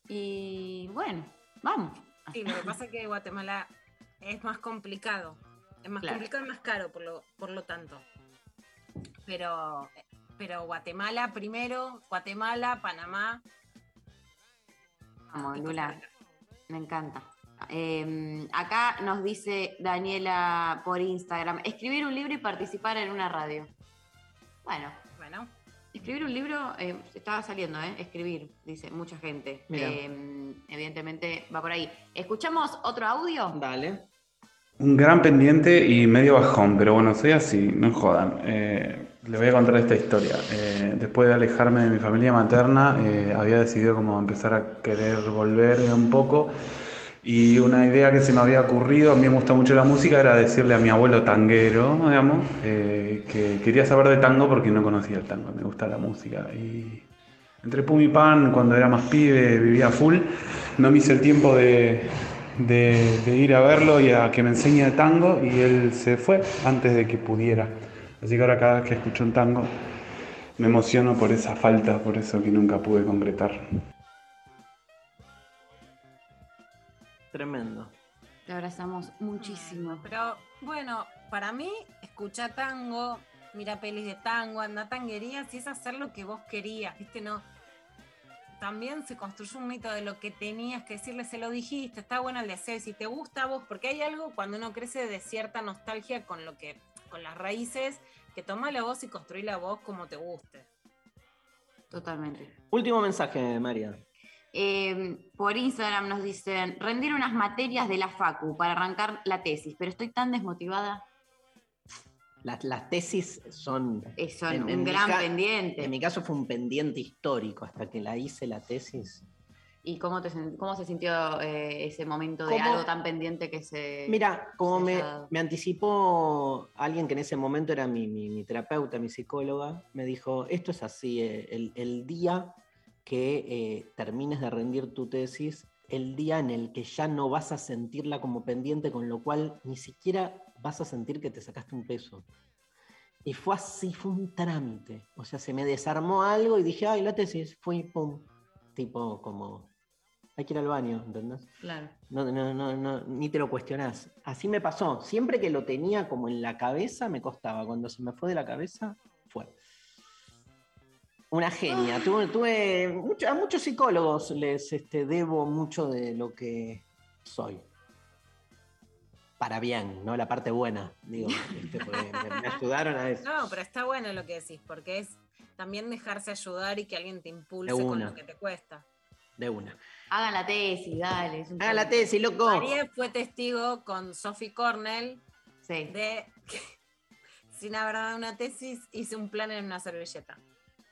Y bueno, vamos. Sí, lo que pasa es que Guatemala es más complicado. Es más Claro. complicado y más caro, por lo, por lo tanto. Pero, pero Guatemala primero, Guatemala, Panamá. Vamos, Lula. Me encanta. Eh, acá nos dice Daniela por Instagram, escribir un libro y participar en una radio. Bueno, Bueno, escribir un libro eh, estaba saliendo, ¿eh? Escribir, dice mucha gente. Eh, evidentemente va por ahí. ¿Escuchamos otro audio? Dale. Un gran pendiente y medio bajón, pero bueno, soy así, no jodan. Eh, les voy a contar esta historia. Eh, después de alejarme de mi familia materna, eh, había decidido como empezar a querer volver un poco. Y una idea que se me había ocurrido, a mí me gusta mucho la música, era decirle a mi abuelo tanguero, digamos, eh, que quería saber de tango porque no conocía el tango, me gusta la música. Y entre pum y pan, cuando era más pibe, vivía full, no me hice el tiempo de, de- de ir a verlo y a que me enseñe tango y él se fue antes de que pudiera. Así que ahora cada vez que escucho un tango me emociono por esa falta, por eso que nunca pude concretar. Tremendo. Te abrazamos muchísimo. pero bueno, para mí, escucha tango, mira pelis de tango, anda tanguería, si es hacer lo que vos querías, ¿viste? No. También se construyó un mito de lo que tenías que decirle, se lo dijiste, está bueno el deseo, y si te gusta a vos, porque hay algo cuando uno crece de cierta nostalgia con lo que, con las raíces, que toma la voz y construí la voz como te guste. Totalmente. Último mensaje, María. Eh, por Instagram nos dicen, rendir unas materias de la Facu para arrancar la tesis, pero estoy tan desmotivada. Las, las tesis son... Son en- un gran ca- pendiente. En mi caso fue un pendiente histórico hasta que la hice la tesis. ¿Y cómo, te, sen- cómo se sintió eh, ese momento de ¿Cómo? algo tan pendiente que se... Mira, como se me, anticipó alguien que en ese momento era mi, mi- mi terapeuta, mi psicóloga, me dijo, esto es así, eh, el, el día que eh, termines de rendir tu tesis, el día en el que ya no vas a sentirla como pendiente, con lo cual ni siquiera vas a sentir que te sacaste un peso. Y fue así, fue un trámite. O sea, se me desarmó algo y dije, ay, la tesis, fui, pum. Tipo, como, hay que ir al baño, ¿entendés? Claro. No, no, no, no, ni te lo cuestionás. Así me pasó. Siempre que lo tenía como en la cabeza, me costaba. Cuando se me fue de la cabeza, fue. Una genia. Tuve, tuve mucho- a muchos psicólogos les este, debo mucho de lo que soy. Para bien, ¿no? La parte buena, digo. este, porque me, me <laughs> ayudaron a eso. No, pero está bueno lo que decís, porque es también dejarse ayudar y que alguien te impulse con lo que te cuesta. De una. Hagan la tesis, dale. es un Hagan la tesis, loco. María fue testigo con Sophie Cornell Sí. de que <laughs> sin haber dado una tesis hice un plan en una servilleta.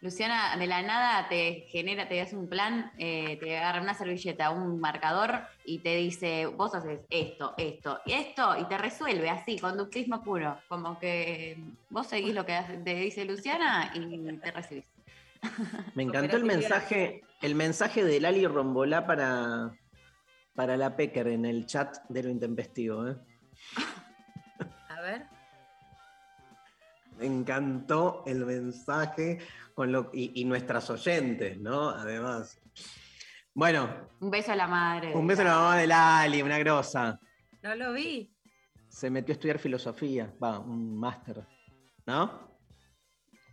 Luciana, de la nada te genera, te hace un plan, eh, te agarra una servilleta, un marcador y te dice, vos haces esto, esto y esto, y te resuelve así, conductismo puro. Como que vos seguís lo que hace- te dice Luciana y te recibís. Me encantó el mensaje, el mensaje de Lali Rombolá para, para la Pecker en el chat de lo intempestivo. ¿eh? A ver. Me encantó el mensaje con lo, y, y nuestras oyentes, ¿no? Además. Bueno, Un beso a la madre. un beso a la mamá de Lali, una grosa. No lo vi. Se metió a estudiar filosofía, va, un máster, ¿no?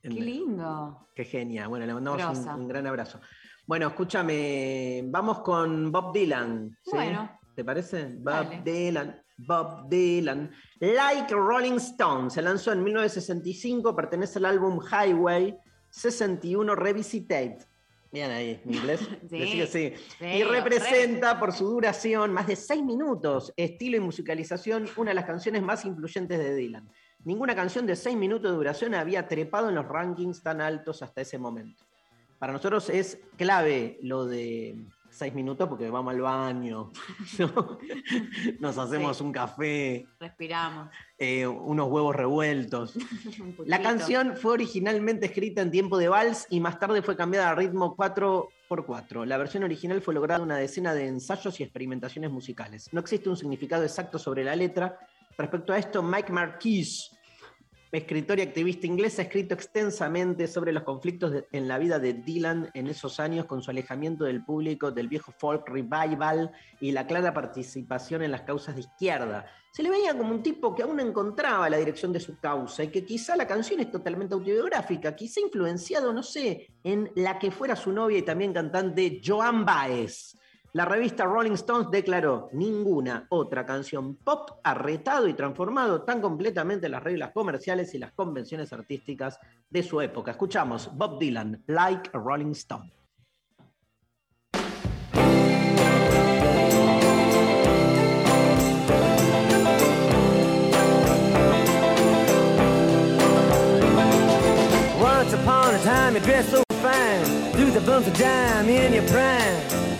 Qué En- lindo. Qué genia. Bueno, le mandamos un, un gran abrazo. Bueno, escúchame, vamos con Bob Dylan. ¿sí? Bueno. ¿Te parece? Bob Dale. Dylan. Bob Dylan. Like Rolling Stone. Se lanzó en 1965, pertenece al álbum Highway 61 Revisited. Bien ahí, mi inglés. <laughs> Sí, sí, y representa por su duración más de seis minutos, estilo y musicalización, una de las canciones más influyentes de Dylan. Ninguna canción de seis minutos de duración había trepado en los rankings tan altos hasta ese momento. Para nosotros es clave lo de seis minutos porque vamos al baño, <laughs> ¿no? nos hacemos Sí. un café, Respiramos. eh, unos huevos revueltos. <laughs> Un La canción fue originalmente escrita en tiempo de vals y más tarde fue cambiada a ritmo 4x4. La versión original fue lograda en una decena de ensayos y experimentaciones musicales. No existe un significado exacto sobre la letra. Respecto a esto, Mike Marquis, escritor y activista inglés, ha escrito extensamente sobre los conflictos en la vida de Dylan en esos años con su alejamiento del público, del viejo folk revival y la clara participación en las causas de izquierda. Se le veía como un tipo que aún encontraba la dirección de su causa y que quizá la canción es totalmente autobiográfica, quizá influenciado, no sé, en la que fuera su novia y también cantante Joan Baez. La revista Rolling Stones declaró, ninguna otra canción pop ha retado y transformado tan completamente las reglas comerciales y las convenciones artísticas de su época. Escuchamos Bob Dylan, Like a Rolling Stone. Once upon a time you so fine, of in your prime.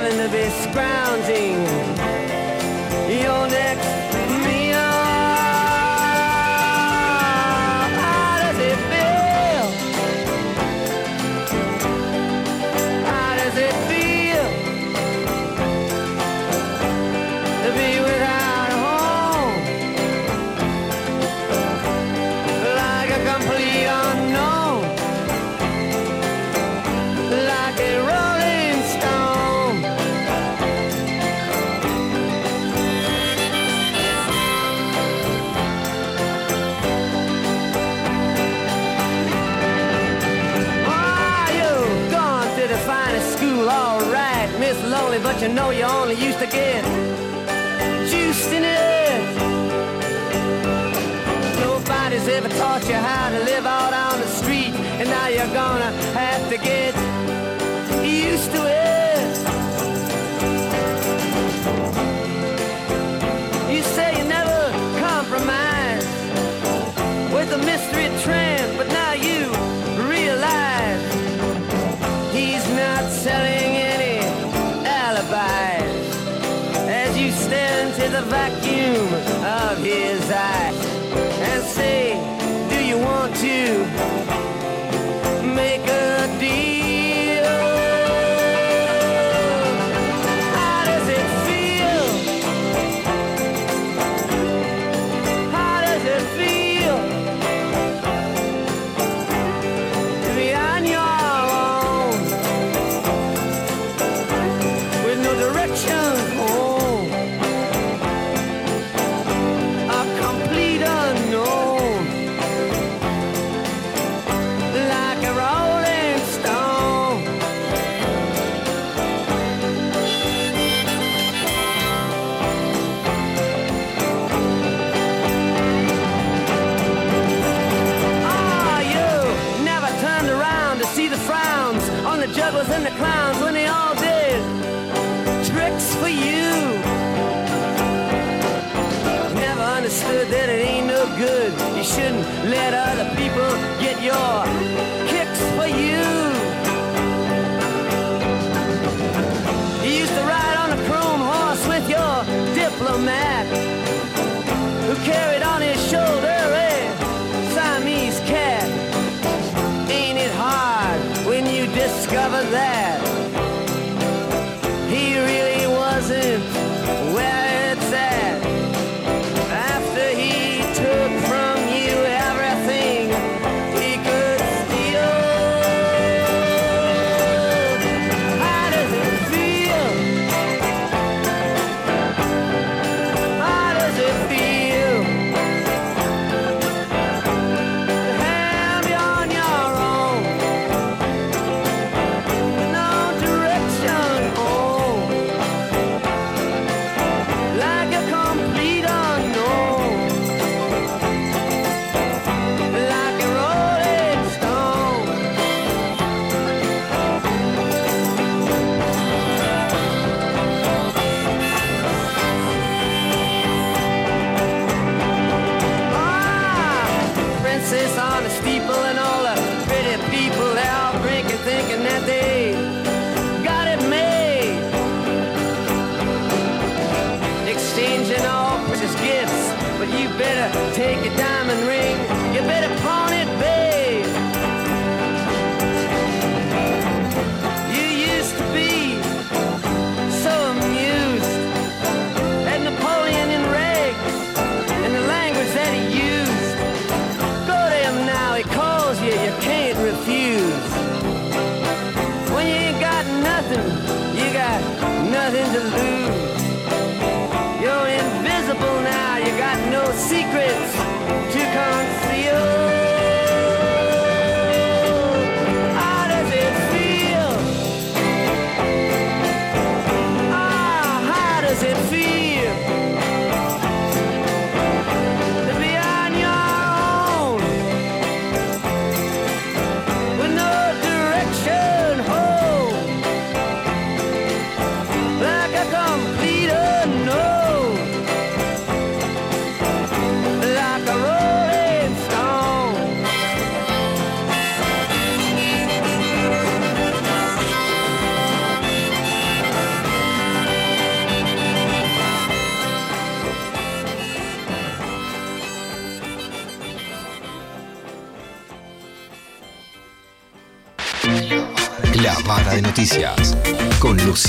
having the best grounding. To get Juiced in it. Nobody's ever taught you how to live out on the street, and now you're gonna have to get. You shouldn't let other people get your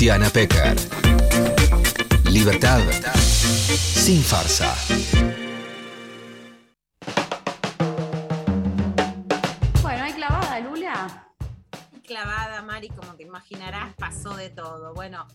Luciana Pecker. Libertad sin farsa. Bueno, hay clavada, Lula. Clavada, Mari, como te imaginarás, pasó de todo. Bueno,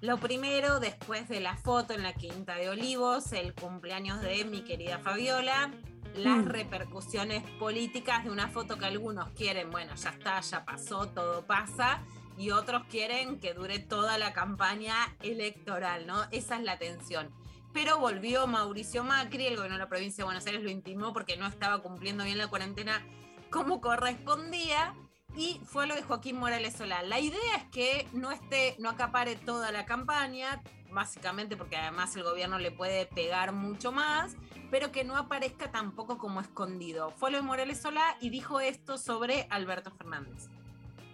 lo primero, después de la foto en la Quinta de Olivos, el cumpleaños de mi querida Fabiola, las mm. repercusiones políticas de una foto que algunos quieren, bueno, ya está, ya pasó, todo pasa y otros quieren que dure toda la campaña electoral, ¿no? Esa es la tensión. Pero volvió Mauricio Macri, el gobierno de la provincia de Buenos Aires lo intimó porque no estaba cumpliendo bien la cuarentena como correspondía y fue lo de Joaquín Morales Solá. La idea es que no esté, no acapare toda la campaña, básicamente porque además el gobierno le puede pegar mucho más, pero que no aparezca tampoco como escondido. Fue lo de Morales Solá y dijo esto sobre Alberto Fernández.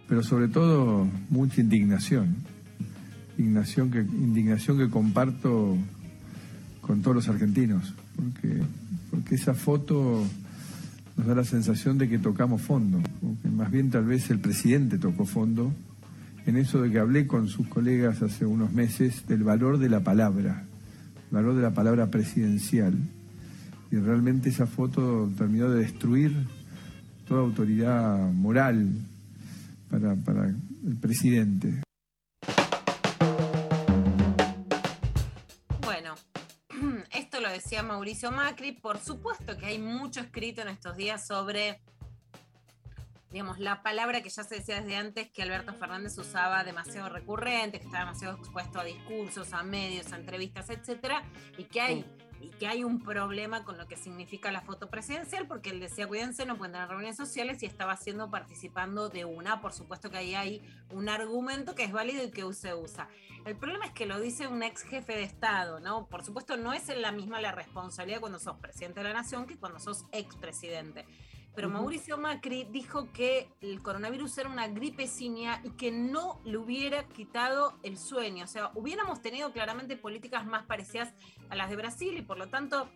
Pero sobre todo mucha indignación. Indignación que, indignación que comparto con todos los argentinos, porque, porque esa foto nos da la sensación de que tocamos fondo, más bien tal vez el presidente tocó fondo en eso de que hablé con sus colegas hace unos meses del valor de la palabra, el valor de la palabra presidencial. Y realmente esa foto terminó de destruir toda autoridad moral para, para el presidente. Bueno, <clears throat> esto lo decía Mauricio Macri. Por supuesto que hay mucho escrito en estos días sobre, digamos, la palabra que ya se decía desde antes que Alberto Fernández usaba demasiado recurrente, que estaba demasiado expuesto a discursos, a medios, a entrevistas, etcétera, y que hay y que hay un problema con lo que significa la foto presidencial, porque él decía, cuídense, no pueden tener reuniones sociales y estaba haciendo participando de una. Por supuesto que ahí hay un argumento que es válido y que se usa. El problema es que lo dice un ex jefe de Estado, ¿no? Por supuesto, no es la misma la responsabilidad cuando sos presidente de la nación que cuando sos expresidente. Pero. Mauricio Macri dijo que el coronavirus era una gripecinia y que no le hubiera quitado el sueño. O sea, hubiéramos tenido claramente políticas más parecidas a las de Brasil y por lo tanto,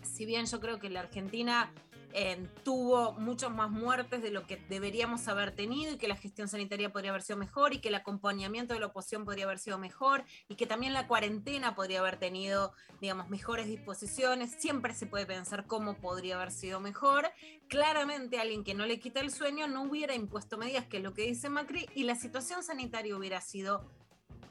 si bien yo creo que la Argentina eh, tuvo muchos más muertes de lo que deberíamos haber tenido y que la gestión sanitaria podría haber sido mejor y que el acompañamiento de la oposición podría haber sido mejor y que también la cuarentena podría haber tenido, digamos, mejores disposiciones. Siempre se puede pensar cómo podría haber sido mejor. Claramente alguien que no le quita el sueño no hubiera impuesto medidas, que es lo que dice Macri, y la situación sanitaria hubiera sido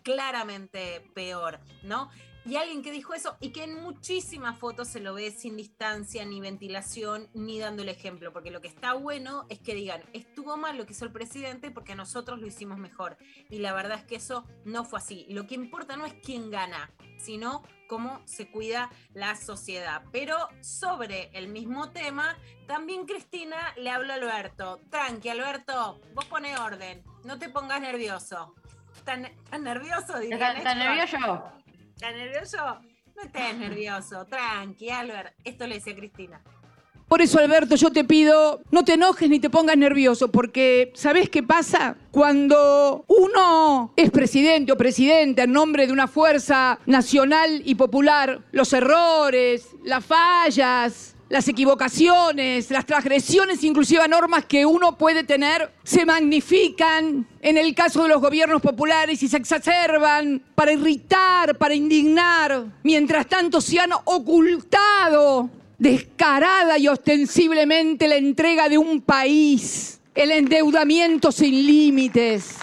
claramente peor, ¿no? Y alguien que dijo eso y que en muchísimas fotos se lo ve sin distancia, ni ventilación, ni dando el ejemplo, porque lo que está bueno es que digan, estuvo mal lo que hizo el presidente porque nosotros lo hicimos mejor. Y la verdad es que eso no fue así. Lo que importa no es quién gana, sino cómo se cuida la sociedad. Pero sobre el mismo tema, también Cristina le habló a Alberto. Tranqui, Alberto, vos pone orden, no te pongas nervioso. ¿Tan, tan nervioso? dirían ¿Tan- nervioso? ¿Estás nervioso? No estés nervioso, tranqui, Albert. Esto le decía Cristina. Por eso, Alberto, yo te pido, no te enojes ni te pongas nervioso, porque ¿sabés qué pasa? Cuando uno es presidente o presidenta en nombre de una fuerza nacional y popular, los errores, las fallas, las equivocaciones, las transgresiones, inclusive a normas que uno puede tener, se magnifican en el caso de los gobiernos populares y se exacerban para irritar, para indignar. Mientras tanto se han ocultado descarada y ostensiblemente la entrega de un país, el endeudamiento sin límites.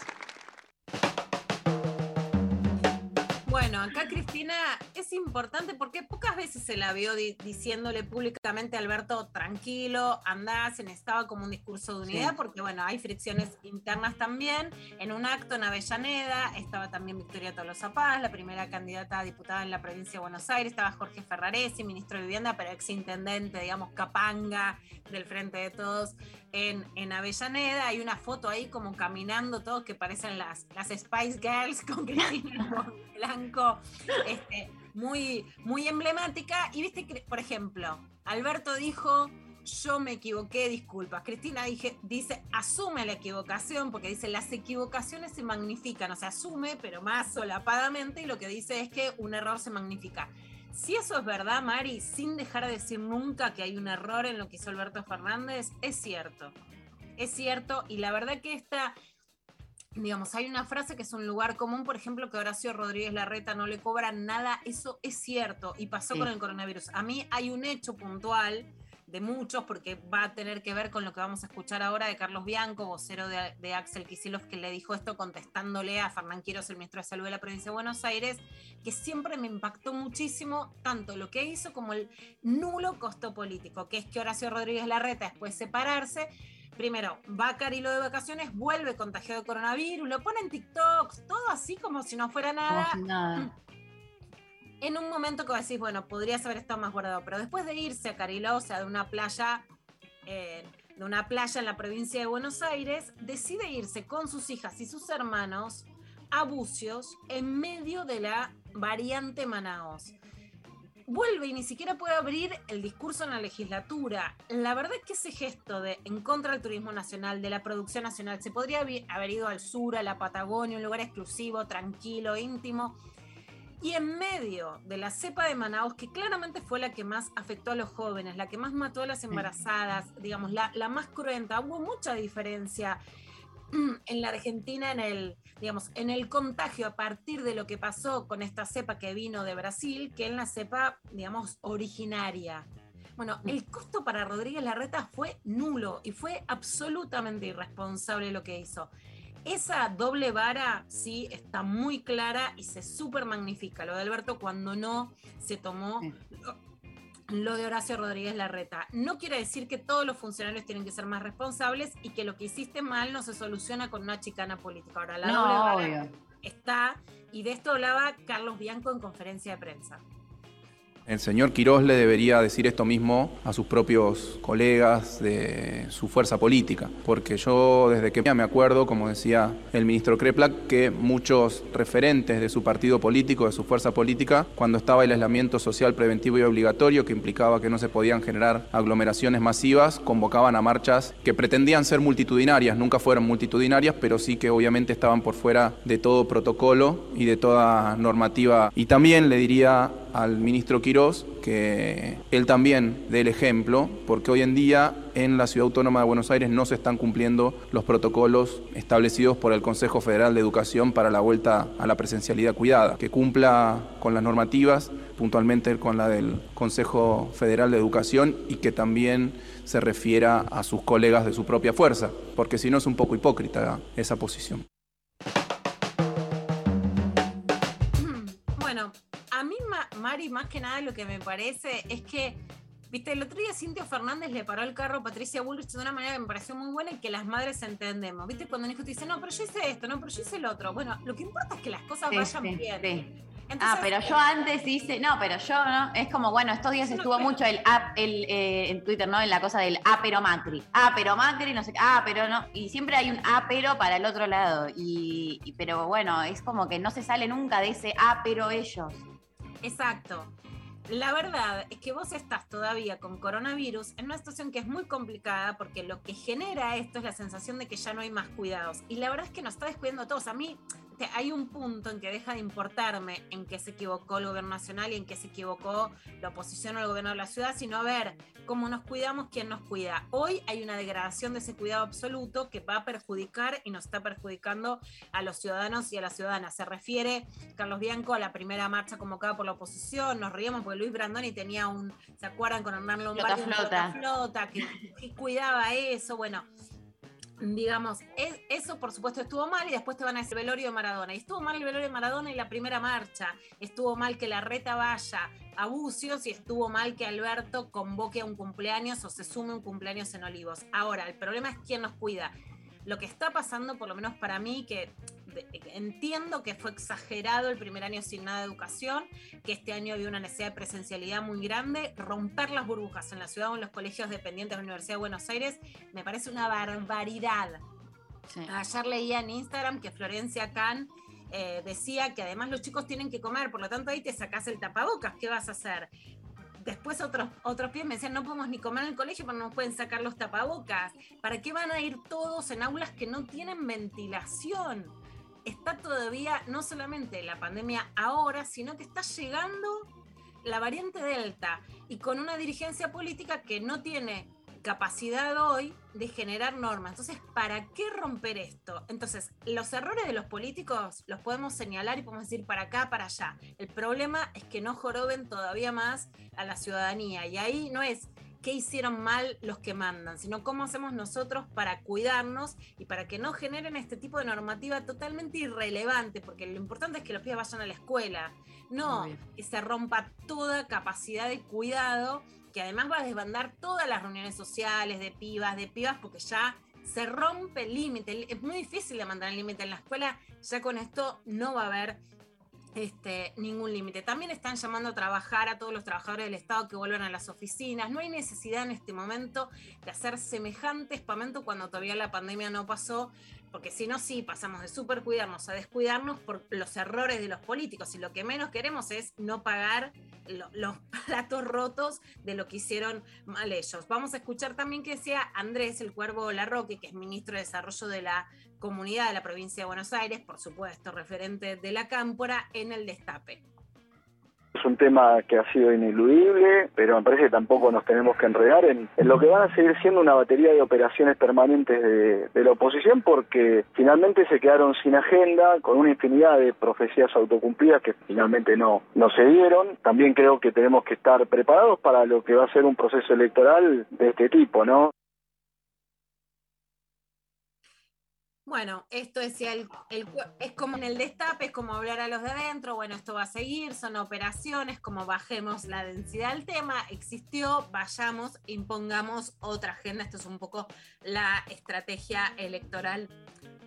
Bueno, acá Cristina es importante porque pocas veces se la vio di- diciéndole públicamente a Alberto, tranquilo, andá, se necesitaba como un discurso de unidad, Sí. porque bueno, hay fricciones internas también. En un acto en Avellaneda estaba también Victoria Tolosa Paz, la primera candidata a diputada en la provincia de Buenos Aires, estaba Jorge Ferraresi, ministro de Vivienda, pero exintendente, digamos, capanga del Frente de Todos en, en Avellaneda. Hay una foto ahí como caminando todos que parecen las, las Spice Girls con Cristina <laughs> blanco, este, muy, muy emblemática. Y viste que, por ejemplo, Alberto dijo, yo me equivoqué, disculpas. Cristina dice, asume la equivocación, porque dice, las equivocaciones se magnifican, o sea, asume, pero más solapadamente, y lo que dice es que un error se magnifica. Si eso es verdad, Mari, sin dejar de decir nunca que hay un error en lo que hizo Alberto Fernández, es cierto. Es cierto, y la verdad que esta, digamos, hay una frase que es un lugar común, por ejemplo, que Horacio Rodríguez Larreta no le cobra nada, eso es cierto, y pasó Sí. con el coronavirus. A mí hay un hecho puntual de muchos, porque va a tener que ver con lo que vamos a escuchar ahora de Carlos Bianco, vocero de, de Axel Kicillof, que le dijo esto contestándole a Fernán Quiroz, el ministro de Salud de la provincia de Buenos Aires, que siempre me impactó muchísimo tanto lo que hizo como el nulo costo político, que es que Horacio Rodríguez Larreta después de separarse, primero, va a Carilo de vacaciones, vuelve contagiado de coronavirus, lo pone en TikTok, todo así como si no fuera nada. Nada. En un momento que decís, bueno, podrías haber estado más guardado, pero después de irse a Cariló, o sea, de una playa, eh, de una playa en la provincia de Buenos Aires, decide irse con sus hijas y sus hermanos a Bucios en medio de la variante Manaos vuelve y ni siquiera puede abrir el discurso en la legislatura. La verdad es que ese gesto de en contra del turismo nacional, de la producción nacional, se podría haber ido al sur, a la Patagonia, un lugar exclusivo, tranquilo, íntimo. Y en medio de la cepa de Manaus, que claramente fue la que más afectó a los jóvenes, la que más mató a las embarazadas, digamos, la, la más cruenta, hubo mucha diferencia <clears throat> en la Argentina en el, digamos, en el contagio a partir de lo que pasó con esta cepa que vino de Brasil, que en la cepa, digamos, originaria. Bueno, el costo para Rodríguez Larreta fue nulo y fue absolutamente irresponsable lo que hizo. Esa doble vara sí está muy clara y se súper magnifica. Lo de Alberto cuando no se tomó lo, de Horacio Rodríguez Larreta. No quiere decir que todos los funcionarios tienen que ser más responsables y que lo que hiciste mal no se soluciona con una chicana política. Ahora, la No, doble está, y de esto hablaba Carlos Bianco en conferencia de prensa. El señor Quirós le debería decir esto mismo a sus propios colegas de su fuerza política, porque yo desde que me acuerdo, como decía el ministro Kreplak, que muchos referentes de su partido político, de su fuerza política, cuando estaba el aislamiento social preventivo y obligatorio, que implicaba que no se podían generar aglomeraciones masivas, convocaban a marchas que pretendían ser multitudinarias, nunca fueron multitudinarias, pero sí que obviamente estaban por fuera de todo protocolo y de toda normativa. Y también le diría al ministro Quirós que él también dé el ejemplo, porque hoy en día en la Ciudad Autónoma de Buenos Aires no se están cumpliendo los protocolos establecidos por el Consejo Federal de Educación para la vuelta a la presencialidad cuidada, que cumpla con las normativas, puntualmente con la del Consejo Federal de Educación y que también se refiera a sus colegas de su propia fuerza, porque si no es un poco hipócrita esa posición. Bueno, a mí, Ma- Mari, más que nada lo que me parece es que, viste, el otro día Cintia Fernández le paró el carro a Patricia Bullrich de una manera que me pareció muy buena y que las madres entendemos. Viste, cuando un hijo te dice, no, pero yo hice esto, no, pero yo hice lo otro. Bueno, lo que importa es que las cosas Sí, vayan sí, bien. sí. Entonces, ah, pero yo antes hice, no, pero yo no, es como, bueno, estos días estuvo mucho el app, el, eh, en Twitter, ¿no? En la cosa del ah, pero Macri. Ah, pero Macri, no sé qué, ah, pero no. Y siempre hay un ah, pero para el otro lado. Y, y- pero bueno, es como que no se sale nunca de ese ah, pero ellos. Exacto. La verdad es que vos estás todavía con coronavirus en una situación que es muy complicada porque lo que genera esto es la sensación de que ya no hay más cuidados. Y la verdad es que nos está descuidando a todos. A mí hay un punto en que deja de importarme en qué se equivocó el gobierno nacional y en qué se equivocó la oposición o el gobierno de la ciudad, sino ver cómo nos cuidamos, quién nos cuida. Hoy hay una degradación de ese cuidado absoluto que va a perjudicar y nos está perjudicando a los ciudadanos y a las ciudadanas. Se refiere, Carlos Bianco, a la primera marcha convocada por la oposición. Nos reíamos porque Luis Brandoni tenía un, ¿se acuerdan con Hernán Lombardi? Flota, flota. flota que, que cuidaba eso. Bueno, digamos, es- eso por supuesto estuvo mal y después te van a decir velorio de Maradona. Y estuvo mal el velorio de Maradona y la primera marcha. Estuvo mal que la reta vaya a Bucios y estuvo mal que Alberto convoque a un cumpleaños o se sume un cumpleaños en Olivos. Ahora, el problema es quién nos cuida. Lo que está pasando, por lo menos para mí, que de- entiendo que fue exagerado el primer año sin nada de educación, que este año había una necesidad de presencialidad muy grande, romper las burbujas en la ciudad o en los colegios dependientes de la Universidad de Buenos Aires, me parece una barbaridad. Ayer leía en Instagram que Florencia Kahn eh, decía que además los chicos tienen que comer, por lo tanto ahí te sacás el tapabocas, ¿qué vas a hacer? Después otros, otros pies me decían, no podemos ni comer en el colegio porque no nos pueden sacar los tapabocas. ¿Para qué van a ir todos en aulas que no tienen ventilación? Está todavía no solamente la pandemia ahora, sino que está llegando la variante Delta y con una dirigencia política que no tiene capacidad hoy de generar normas. Entonces, ¿para qué romper esto? Entonces, los errores de los políticos los podemos señalar y podemos decir para acá, para allá. El problema es que no joroben todavía más a la ciudadanía. Y ahí no es qué hicieron mal los que mandan, sino cómo hacemos nosotros para cuidarnos y para que no generen este tipo de normativa totalmente irrelevante, porque lo importante es que los pibes vayan a la escuela, no que se rompa toda capacidad de cuidado que además va a desbandar todas las reuniones sociales de pibas, de pibas, porque ya se rompe el límite. Es muy difícil de mantener el límite en la escuela. Ya con esto no va a haber este, ningún límite. También están llamando a trabajar a todos los trabajadores del Estado que vuelvan a las oficinas. No hay necesidad en este momento de hacer semejante espamento cuando todavía la pandemia no pasó, porque si no, sí, pasamos de super cuidarnos a descuidarnos por los errores de los políticos. Y lo que menos queremos es no pagar lo- los <laughs> platos rotos de lo que hicieron mal ellos. Vamos a escuchar también que decía Andrés el Cuervo Larroque, que es ministro de Desarrollo de la Comunidad de la Provincia de Buenos Aires, por supuesto, referente de la Cámpora, en el destape. Es un tema que ha sido ineludible, pero me parece que tampoco nos tenemos que enredar en, lo que van a seguir siendo una batería de operaciones permanentes de, de la oposición, porque finalmente se quedaron sin agenda, con una infinidad de profecías autocumplidas que finalmente no, no se dieron. También creo que tenemos que estar preparados para lo que va a ser un proceso electoral de este tipo, ¿no? Bueno, esto decía el, es como en el destape, es como hablar a los de adentro, bueno, esto va a seguir, son operaciones, como bajemos la densidad del tema, existió, vayamos, impongamos otra agenda, esto es un poco la estrategia electoral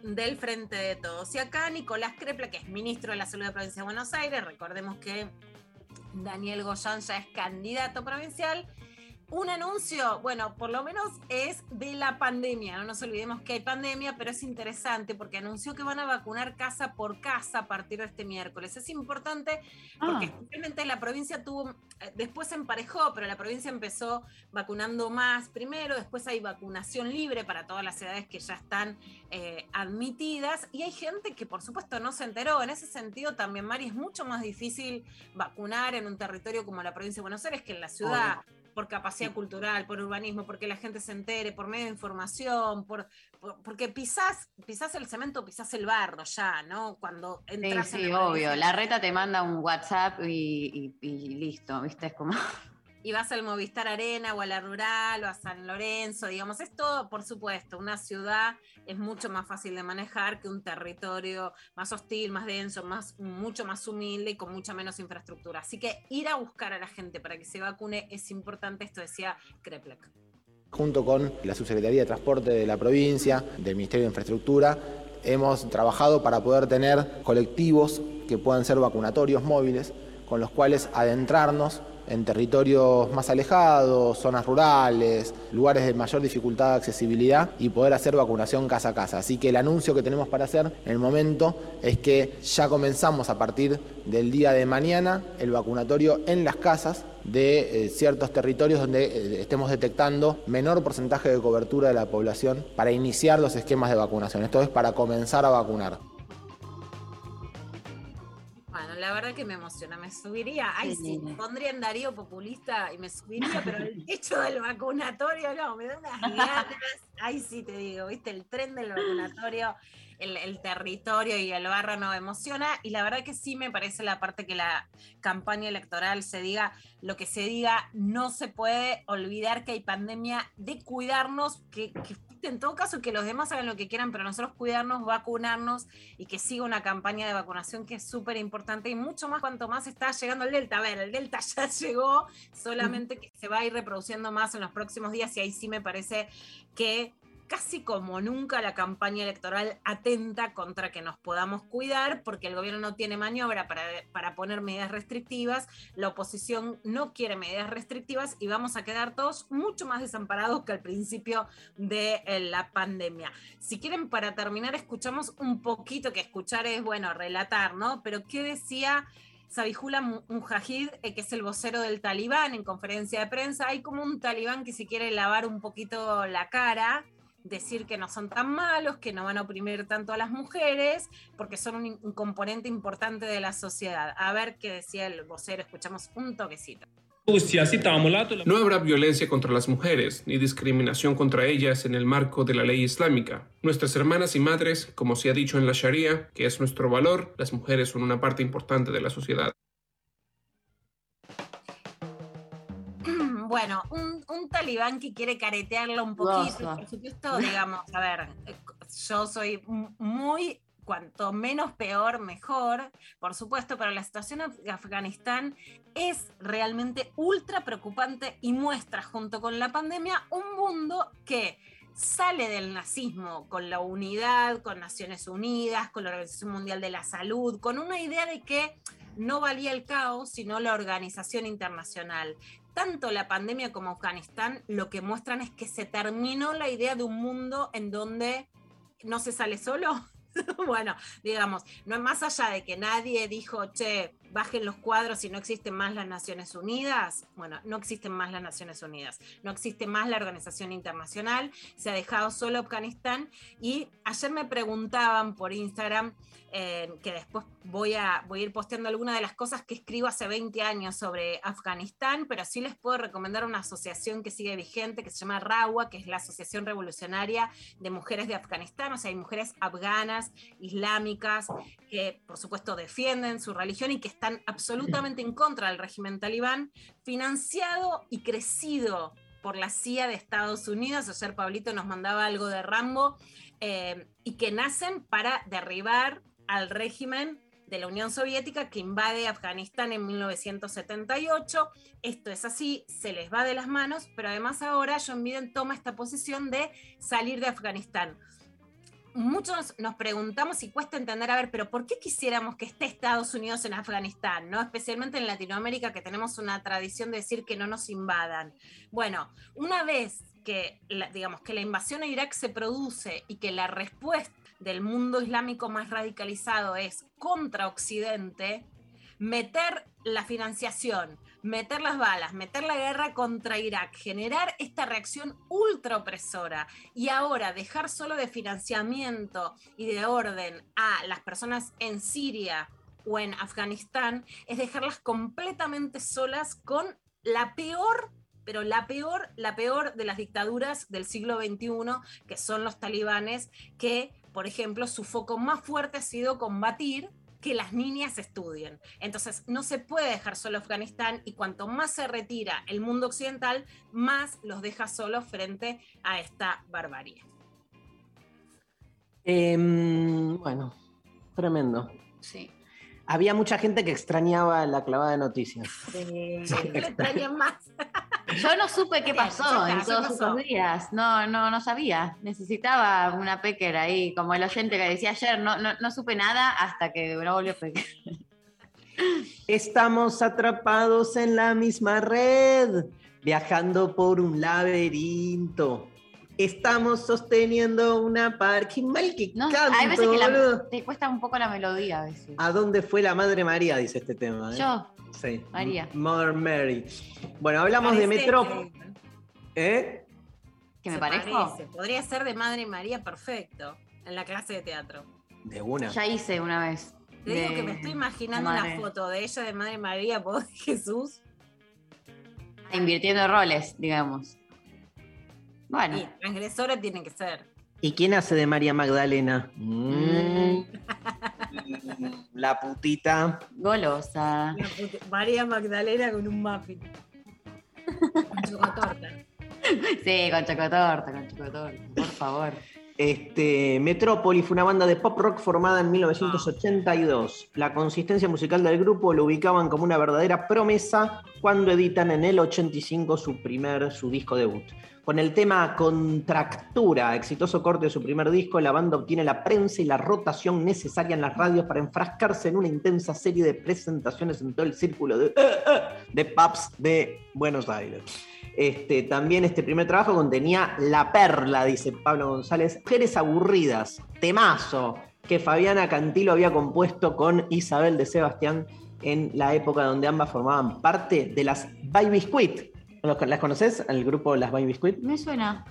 del Frente de Todos. Y acá Nicolás Crepla, que es ministro de la Salud de la Provincia de Buenos Aires, recordemos que Daniel Goyán ya es candidato provincial, un anuncio, bueno, por lo menos es de la pandemia, no nos olvidemos que hay pandemia, pero es interesante porque anunció que van a vacunar casa por casa a partir de este miércoles. Es importante porque Ah. la provincia tuvo, eh, después se emparejó, pero la provincia empezó vacunando más primero, después hay vacunación libre para todas las edades que ya están eh, admitidas y hay gente que por supuesto no se enteró. En ese sentido también, Mari, es mucho más difícil vacunar en un territorio como la provincia de Buenos Aires que en la ciudad por capacidad cultural, por urbanismo, porque la gente se entere, por medio de información, por, por- porque pisás, pisás el cemento, pisás el barro ya, ¿no? Cuando Sí, entras en sí, la obvio. La reta te manda un WhatsApp y, y- y listo, ¿viste? Es como. Y vas al Movistar Arena o a la Rural o a San Lorenzo, digamos, es todo, por supuesto, una ciudad es mucho más fácil de manejar que un territorio más hostil, más denso, más, mucho más humilde y con mucha menos infraestructura. Así que ir a buscar a la gente para que se vacune es importante, esto decía Kreplek. Junto con la Subsecretaría de Transporte de la provincia, del Ministerio de Infraestructura, hemos trabajado para poder tener colectivos que puedan ser vacunatorios móviles, con los cuales adentrarnos en territorios más alejados, zonas rurales, lugares de mayor dificultad de accesibilidad y poder hacer vacunación casa a casa. Así que el anuncio que tenemos para hacer en el momento es que ya comenzamos a partir del día de mañana el vacunatorio en las casas de eh, ciertos territorios donde eh, estemos detectando menor porcentaje de cobertura de la población para iniciar los esquemas de vacunación. Esto es para comenzar a vacunar. La verdad que me emociona, me subiría, ay Sí. sí, me pondría en Darío populista y me subiría, pero el <laughs> hecho del vacunatorio, no, me da unas ganas, <laughs> ay sí te digo, viste, el tren del vacunatorio, el, territorio y el barro no emociona, y la verdad que sí me parece la parte que la campaña electoral se diga lo que se diga, no se puede olvidar que hay pandemia de cuidarnos, que, que en todo caso que los demás hagan lo que quieran, pero nosotros cuidarnos, vacunarnos y que siga una campaña de vacunación que es súper importante y mucho más cuanto más está llegando el Delta. A ver, el Delta <laughs> ya llegó, solamente que se va a ir reproduciendo más en los próximos días y ahí sí me parece que casi como nunca la campaña electoral atenta contra que nos podamos cuidar, porque el gobierno no tiene maniobra para, para poner medidas restrictivas, la oposición no quiere medidas restrictivas y vamos a quedar todos mucho más desamparados que al principio de eh, la pandemia. Si quieren, para terminar, escuchamos un poquito, que escuchar es, bueno, relatar, ¿no? Pero ¿qué decía? Sabihullah Mujahid, eh, que es el vocero del talibán en conferencia de prensa, hay como un talibán que se quiere lavar un poquito la cara, decir que no son tan malos, que no van a oprimir tanto a las mujeres, porque son un, un componente importante de la sociedad. A ver qué decía el vocero, escuchamos un toquecito. No habrá violencia contra las mujeres ni discriminación contra ellas en el marco de la ley islámica. Nuestras hermanas y madres, como se ha dicho en la Sharia, que es nuestro valor, las mujeres son una parte importante de la sociedad. Bueno, un, un talibán que quiere caretearla un poquito, por supuesto, digamos, a ver, yo soy muy, cuanto menos peor, mejor, por supuesto, pero la situación en Afganistán es realmente ultra preocupante y muestra, junto con la pandemia, un mundo que sale del nazismo con la unidad, con Naciones Unidas, con la Organización Mundial de la Salud, con una idea de que no valía el caos, sino la organización internacional. Tanto la pandemia como Afganistán lo que muestran es que se terminó la idea de un mundo en donde no se sale solo. <laughs> bueno, digamos, no es más allá de que nadie dijo, che, bajen los cuadros y no existen más las Naciones Unidas. Bueno, no existen más las Naciones Unidas, no existe más la Organización Internacional, se ha dejado solo Afganistán. Y ayer me preguntaban por Instagram, eh, que después voy a, voy a ir posteando algunas de las cosas que escribo hace 20 años sobre Afganistán, pero sí les puedo recomendar una asociación que sigue vigente, que se llama RAWA, que es la Asociación Revolucionaria de Mujeres de Afganistán, o sea, hay mujeres afganas, islámicas, que por supuesto defienden su religión y que están absolutamente en contra del régimen talibán, financiado y crecido por la CIA de Estados Unidos. Ayer Pablito nos mandaba algo de Rambo, eh, y que nacen para derribar al régimen de la Unión Soviética que invade Afganistán en 1978. Esto es así, se les va de las manos, pero además ahora John Biden toma esta posición de salir de Afganistán. Muchos nos preguntamos y cuesta entender, a ver, pero ¿por qué quisiéramos que esté Estados Unidos en Afganistán? ¿no? Especialmente en Latinoamérica, que tenemos una tradición de decir que no nos invadan. Bueno, una vez que, digamos, que la invasión a Irak se produce y que la respuesta del mundo islámico más radicalizado es contra Occidente, meter la financiación, meter las balas, meter la guerra contra Irak, generar esta reacción ultra opresora y ahora dejar solo de financiamiento y de orden a las personas en Siria o en Afganistán, es dejarlas completamente solas con la peor pero la peor, la peor de las dictaduras del siglo XXI, que son los talibanes, que, por ejemplo, su foco más fuerte ha sido combatir que las niñas estudien. Entonces, no se puede dejar solo Afganistán y cuanto más se retira el mundo occidental, más los deja solos frente a esta barbarie. Em, bueno, tremendo. Sí. Había mucha gente que extrañaba la clavada de noticias. <laughs> Extrañan más. Yo no supe qué pasó en ¿qué todos esos días. No, no, no sabía. Necesitaba una pecker ahí, como el oyente que decía ayer. No, no, no supe nada hasta que no volvió a pecker. <laughs> Estamos atrapados en la misma red, viajando por un laberinto. Estamos sosteniendo una parking mal que No, canto, hay veces que la- boludo. te cuesta un poco la melodía a veces. ¿A dónde fue la Madre María? Dice este tema. ¿eh? Yo, Sí. María. Mother Mary. Bueno, hablamos de que- ¿Eh? ¿Que me parezco? parece. Podría ser de Madre María perfecto en la clase de teatro. De una. Ya hice una vez. Te digo que me estoy imaginando una foto de ella de Madre María, <laughs> vos de Jesús. Invirtiendo roles, digamos. Bueno. Y transgresora tiene que ser. ¿Y quién hace de María Magdalena? Mm. <laughs> La putita. Golosa. La María Magdalena con un muffin. Con chocotorta. Sí, con chocotorta, con chocotorta, por favor. Este, Metrópoli fue una banda de pop rock formada en 1982. La consistencia musical del grupo lo ubicaban como una verdadera promesa cuando editan en el 85 su primer, su disco debut. Con el tema Contractura, exitoso corte de su primer disco, la banda obtiene la prensa y la rotación necesaria en las radios para enfrascarse en una intensa serie de presentaciones en todo el círculo de, de pubs de Buenos Aires. Este, también este primer trabajo contenía La Perla, dice Pablo González. Mujeres aburridas, temazo, que Fabiana Cantilo había compuesto con Isabel de Sebastián en la época donde ambas formaban parte de las By Biscuit. ¿Los- ¿Las conoces? El grupo Las By Biscuit. Me suena.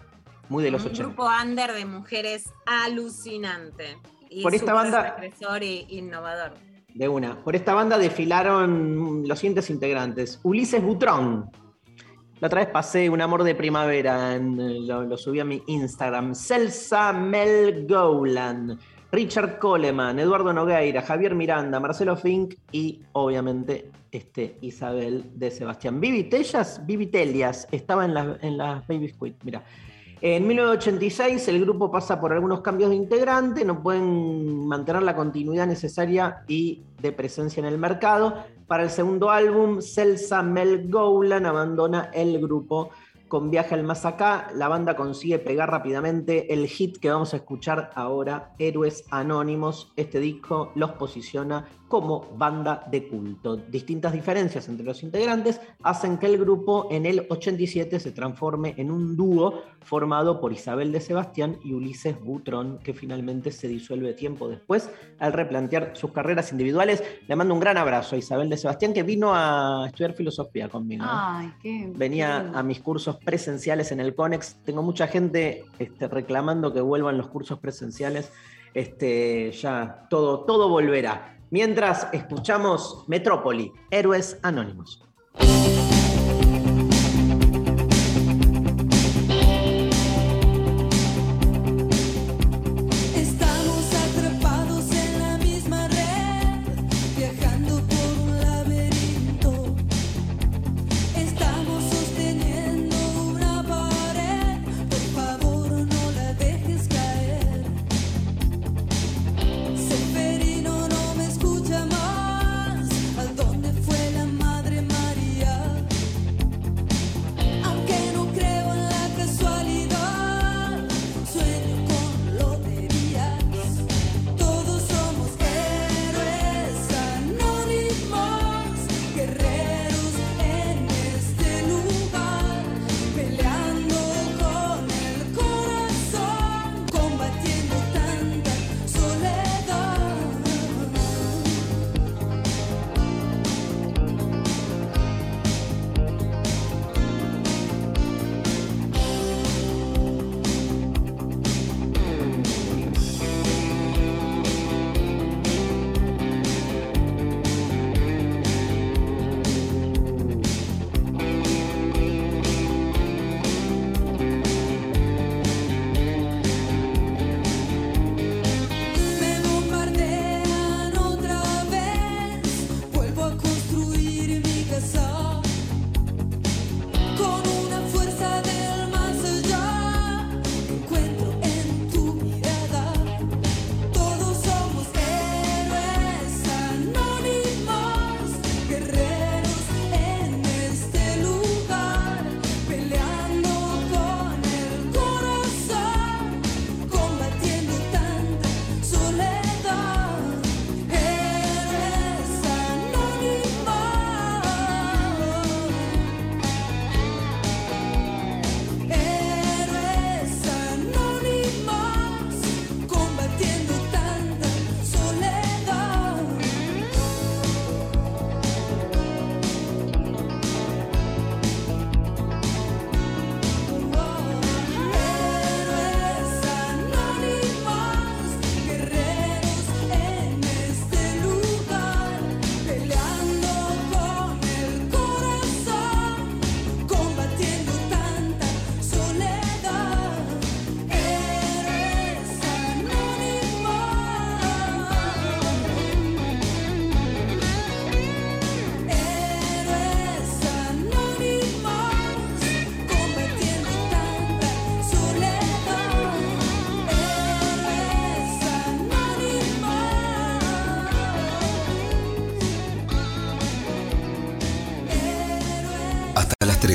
Muy de los un 80. grupo under de mujeres alucinante. Y Por esta banda- e innovador. De una. Por esta banda desfilaron los siguientes integrantes. Ulises Butrón. La otra vez pasé Un amor de primavera, en, eh, lo, lo subí a mi Instagram. Celsa Mel Gowland, Richard Coleman, Eduardo Nogueira, Javier Miranda, Marcelo Fink y obviamente este, Isabel de Sebastián. Vivi Tellas, estaba en las, en Baby Squid, mira. En 1986 el grupo pasa por algunos cambios de integrante, no pueden mantener la continuidad necesaria y de presencia en el mercado. Para el segundo álbum, Celsa Mel Gowland abandona el grupo con Viaje al Más Acá. La banda consigue pegar rápidamente el hit que vamos a escuchar ahora, Héroes Anónimos. Este disco los posiciona como banda de culto. Distintas diferencias entre los integrantes hacen que el grupo en el 87 se transforme en un dúo formado por Isabel de Sebastián y Ulises Butrón, que finalmente se disuelve tiempo después al replantear sus carreras individuales. Le mando un gran abrazo a Isabel de Sebastián, que vino a estudiar filosofía conmigo. Ay, qué. Venía qué a mis cursos presenciales en el CONEX. Tengo mucha gente este, reclamando que vuelvan los cursos presenciales. Este, ya todo, todo volverá. Mientras escuchamos Metrópoli, Héroes Anónimos.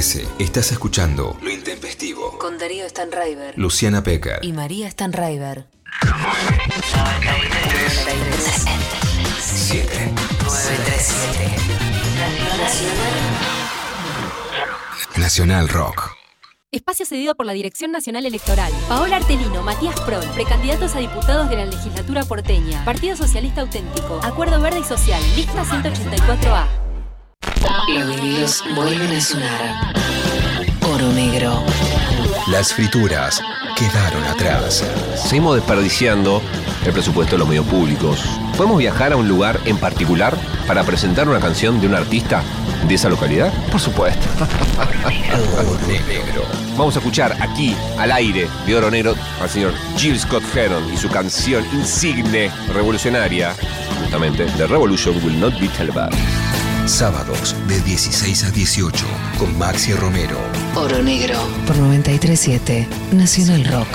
13 estás escuchando Lo Intempestivo. Con Darío Stanraiver. Luciana Pecker. Y María Stanraiver. 7. 937. Nacional Rock. Espacio cedido por la Dirección Nacional Electoral. Paola Artelino, Matías Prol, precandidatos a diputados de la legislatura porteña. Partido Socialista Auténtico. Acuerdo Verde y Social. Lista 184A. Vuelven a sonar. Oro negro. Las frituras quedaron atrás. Seguimos desperdiciando el presupuesto de los medios públicos. ¿Podemos viajar a un lugar en particular para presentar una canción de un artista de esa localidad? Por supuesto. Oro Negro. Vamos a escuchar aquí, al aire de Oro Negro, al señor Jill Scott Heron y su canción insigne, revolucionaria, justamente, The Revolution Will Not Be Televised. Sábados de 16 a 18 con Maxi Romero. Oro negro. Por 937. Nacional Rock.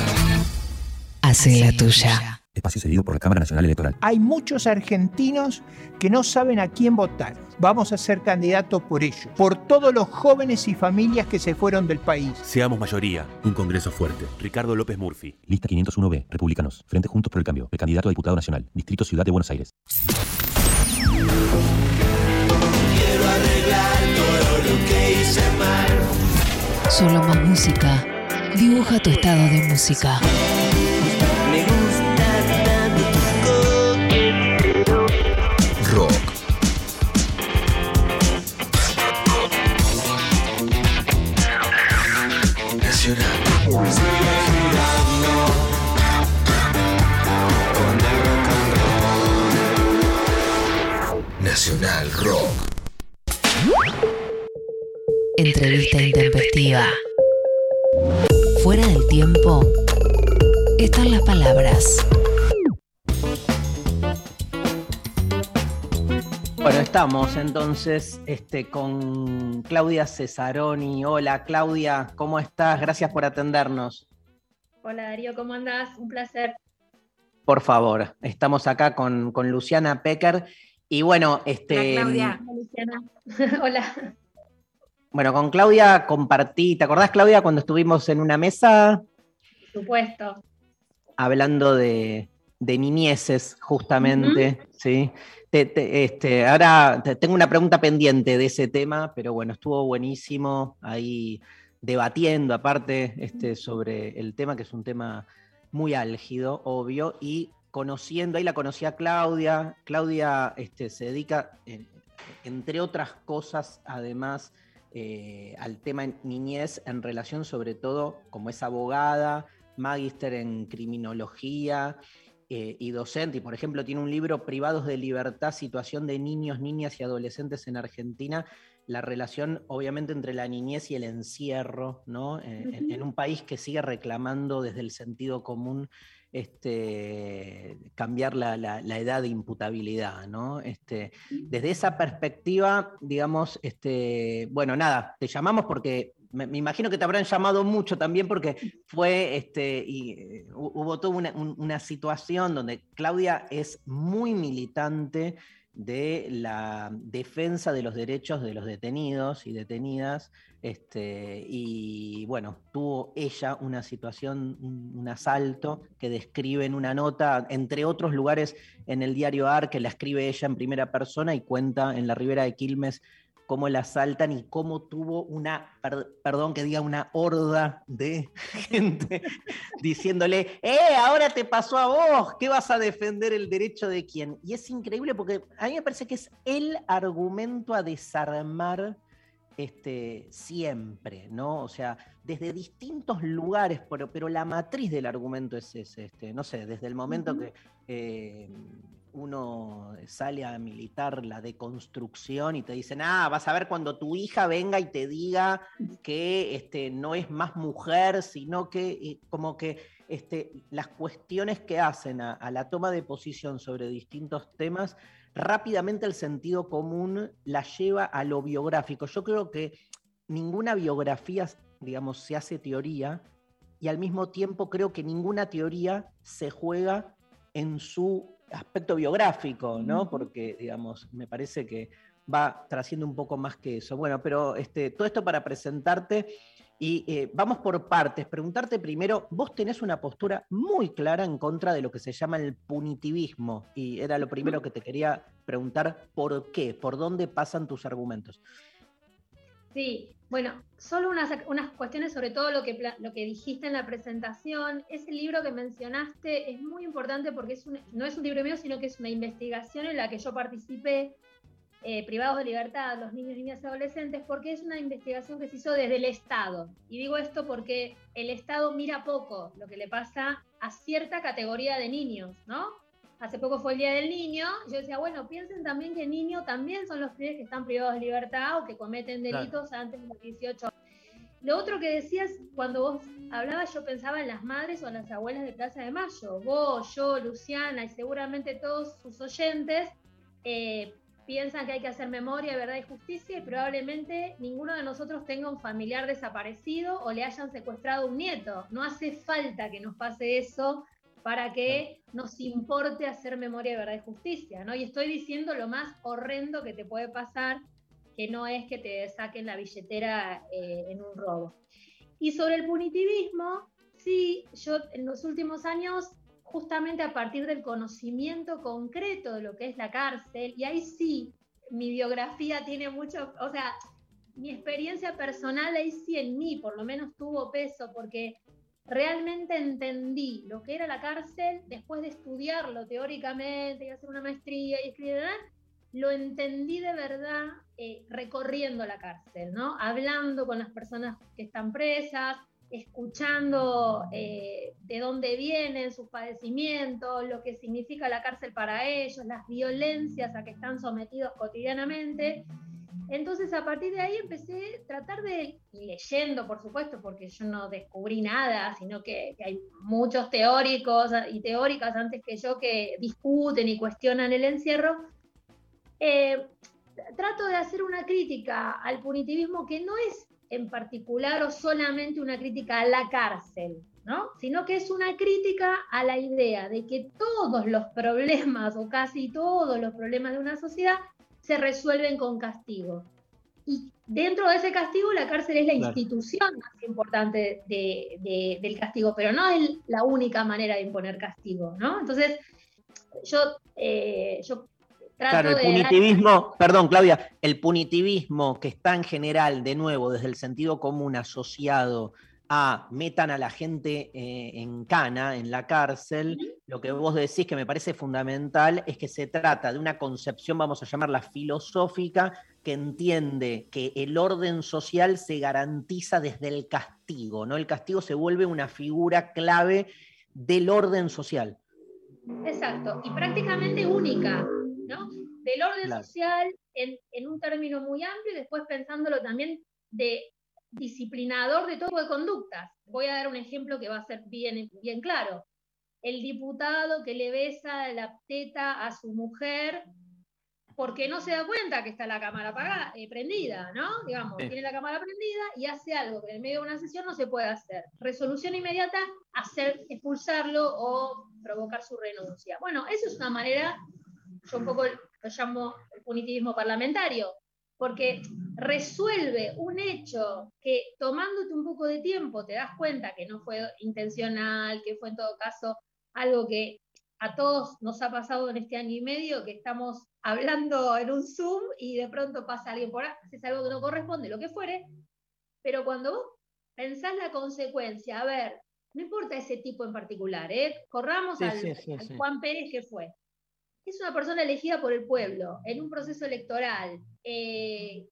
Hace la tuya. Espacio cedido por la Cámara Nacional Electoral. Hay muchos argentinos que no saben a quién votar. Vamos a ser candidatos por ellos, por todos los jóvenes y familias que se fueron del país. Seamos mayoría. Un Congreso fuerte. Ricardo López Murphy. Lista 501B. Republicanos. Frente Juntos por el Cambio. Precandidato a diputado nacional. Distrito Ciudad de Buenos Aires. Solo más música. Dibuja tu estado de música. Entrevista intempestiva. Fuera del tiempo están las palabras. Bueno, estamos entonces este, con Claudia Cesaroni. Hola Claudia, ¿cómo estás? Gracias por atendernos. Hola Darío, ¿cómo andás? Un placer. Por favor, estamos acá con, con Luciana Pecker. Y bueno, este. Hola, Claudia. Hola, Luciana. <laughs> Hola. Bueno, con Claudia compartí. ¿Te acordás, Claudia, cuando estuvimos en una mesa Por supuesto. hablando de, de niñeces, justamente? ¿sí? Te- te- este, ahora te- tengo una pregunta pendiente de ese tema, pero bueno, estuvo buenísimo ahí debatiendo aparte este, sobre el tema, que es un tema muy álgido, obvio, y conociendo, ahí la conocí a Claudia. Claudia este, se dedica, entre otras cosas, además, eh, al tema niñez en relación sobre todo como es abogada, magíster en criminología eh, y docente. Y por ejemplo tiene un libro, Privados de Libertad, Situación de Niños, Niñas y Adolescentes en Argentina, la relación obviamente entre la niñez y el encierro, ¿no? Eh, en, en un país que sigue reclamando desde el sentido común este, cambiar la, la- la edad de imputabilidad, ¿no? Este, desde esa perspectiva, digamos, este, bueno, nada, te llamamos porque me, me imagino que te habrán llamado mucho también porque fue, este, y eh, hu- hubo toda una, un- una situación donde Claudia es muy militante de la defensa de los derechos de los detenidos y detenidas, este, y bueno, tuvo ella una situación, un, un asalto que describe en una nota, entre otros lugares en el diario AR, que la escribe ella en primera persona y cuenta en la ribera de Quilmes cómo la asaltan y cómo tuvo una, per- perdón que diga, una horda de <laughs> gente diciéndole, ¡eh, ahora te pasó a vos! ¿Qué vas a defender el derecho de quién? Y es increíble porque a mí me parece que es el argumento a desarmar este, siempre, ¿no? O sea, desde distintos lugares, pero, pero la matriz del argumento es ese, este, no sé, desde el momento que eh, uno sale a militar la deconstrucción y te dicen, ah, vas a ver cuando tu hija venga y te diga que este, no es más mujer, sino que como que este, las cuestiones que hacen a, a la toma de posición sobre distintos temas, rápidamente el sentido común la lleva a lo biográfico. Yo creo que ninguna biografía, digamos, se hace teoría y al mismo tiempo creo que ninguna teoría se juega en su aspecto biográfico, ¿no? Porque, digamos, me parece que va trasciendo un poco más que eso. Bueno, pero este, todo esto para presentarte y eh, vamos por partes. Preguntarte primero, vos tenés una postura muy clara en contra de lo que se llama el punitivismo y era lo primero que te quería preguntar, ¿por qué? ¿Por dónde pasan tus argumentos? Sí, bueno, solo unas, unas cuestiones sobre todo lo que, lo que dijiste en la presentación. Ese libro que mencionaste es muy importante porque es un- no es un libro mío, sino que es una investigación en la que yo participé, eh, privados de libertad, los niños, niñas y adolescentes, porque es una investigación que se hizo desde el Estado. Y digo esto porque el Estado mira poco lo que le pasa a cierta categoría de niños, ¿no? Hace poco fue el Día del Niño, yo decía, bueno, piensen también que niños también son los pibes que están privados de libertad o que cometen Claro. delitos antes de los 18 Lo otro que decías, cuando vos hablabas, yo pensaba en las madres o en las abuelas de Plaza de Mayo. Vos, yo, Luciana y seguramente todos sus oyentes eh, piensan que hay que hacer memoria, verdad y justicia y probablemente ninguno de nosotros tenga un familiar desaparecido o le hayan secuestrado un nieto. No hace falta que nos pase eso para que nos importe hacer memoria de verdad y justicia, ¿no? Y estoy diciendo lo más horrendo que te puede pasar, que no es que te saquen la billetera eh, en un robo. Y sobre el punitivismo, sí, yo en los últimos años, justamente a partir del conocimiento concreto de lo que es la cárcel, y ahí sí, mi biografía tiene mucho, o sea, mi experiencia personal ahí sí en mí por lo menos tuvo peso, porque realmente entendí lo que era la cárcel después de estudiarlo teóricamente y hacer una maestría y escribir, lo entendí de verdad eh, recorriendo la cárcel, ¿no? Hablando con las personas que están presas, escuchando eh, de dónde vienen sus padecimientos, lo que significa la cárcel para ellos, las violencias a que están sometidos cotidianamente. Entonces, a partir de ahí empecé a tratar de, leyendo, por supuesto, porque yo no descubrí nada, sino que, que, hay muchos teóricos y teóricas antes que yo que discuten y cuestionan el encierro, eh, trato de hacer una crítica al punitivismo que no es en particular o solamente una crítica a la cárcel, ¿no? sino que es una crítica a la idea de que todos los problemas o casi todos los problemas de una sociedad se resuelven con castigo. Y dentro de ese castigo, la cárcel es la Claro. institución más importante de- de- del castigo, pero no es la única manera de imponer castigo, ¿no? Entonces, yo, eh, yo trato Claro, el de... punitivismo, perdón Claudia, el punitivismo que está en general, de nuevo, desde el sentido común asociado a metan a la gente eh, en cana, en la cárcel, lo que vos decís que me parece fundamental es que se trata de una concepción, vamos a llamarla filosófica, que entiende que el orden social se garantiza desde el castigo, ¿no? El castigo se vuelve una figura clave del orden social. Exacto, y prácticamente única, ¿no? Del orden Claro. social en, en un término muy amplio y después pensándolo también de disciplinador de todo tipo de conductas. Voy a dar un ejemplo que va a ser bien, bien claro. El diputado que le besa la teta a su mujer porque no se da cuenta que está la cámara apagada, eh, prendida, ¿no? Digamos, Sí. tiene la cámara prendida y hace algo que en medio de una sesión no se puede hacer. Resolución inmediata, hacer, expulsarlo o provocar su renuncia. Bueno, eso es una manera, yo un poco lo llamo el punitivismo parlamentario, porque resuelve un hecho que tomándote un poco de tiempo te das cuenta que no fue intencional, que fue en todo caso algo que a todos nos ha pasado en este año y medio, que estamos hablando en un Zoom y de pronto pasa alguien por ahí, haces algo que no corresponde, lo que fuere, pero cuando vos pensás la consecuencia, a ver, no importa ese tipo en particular, ¿eh? corramos Sí, al, sí, sí, al sí. Juan Pérez que fue. Es una persona elegida por el pueblo en un proceso electoral eh,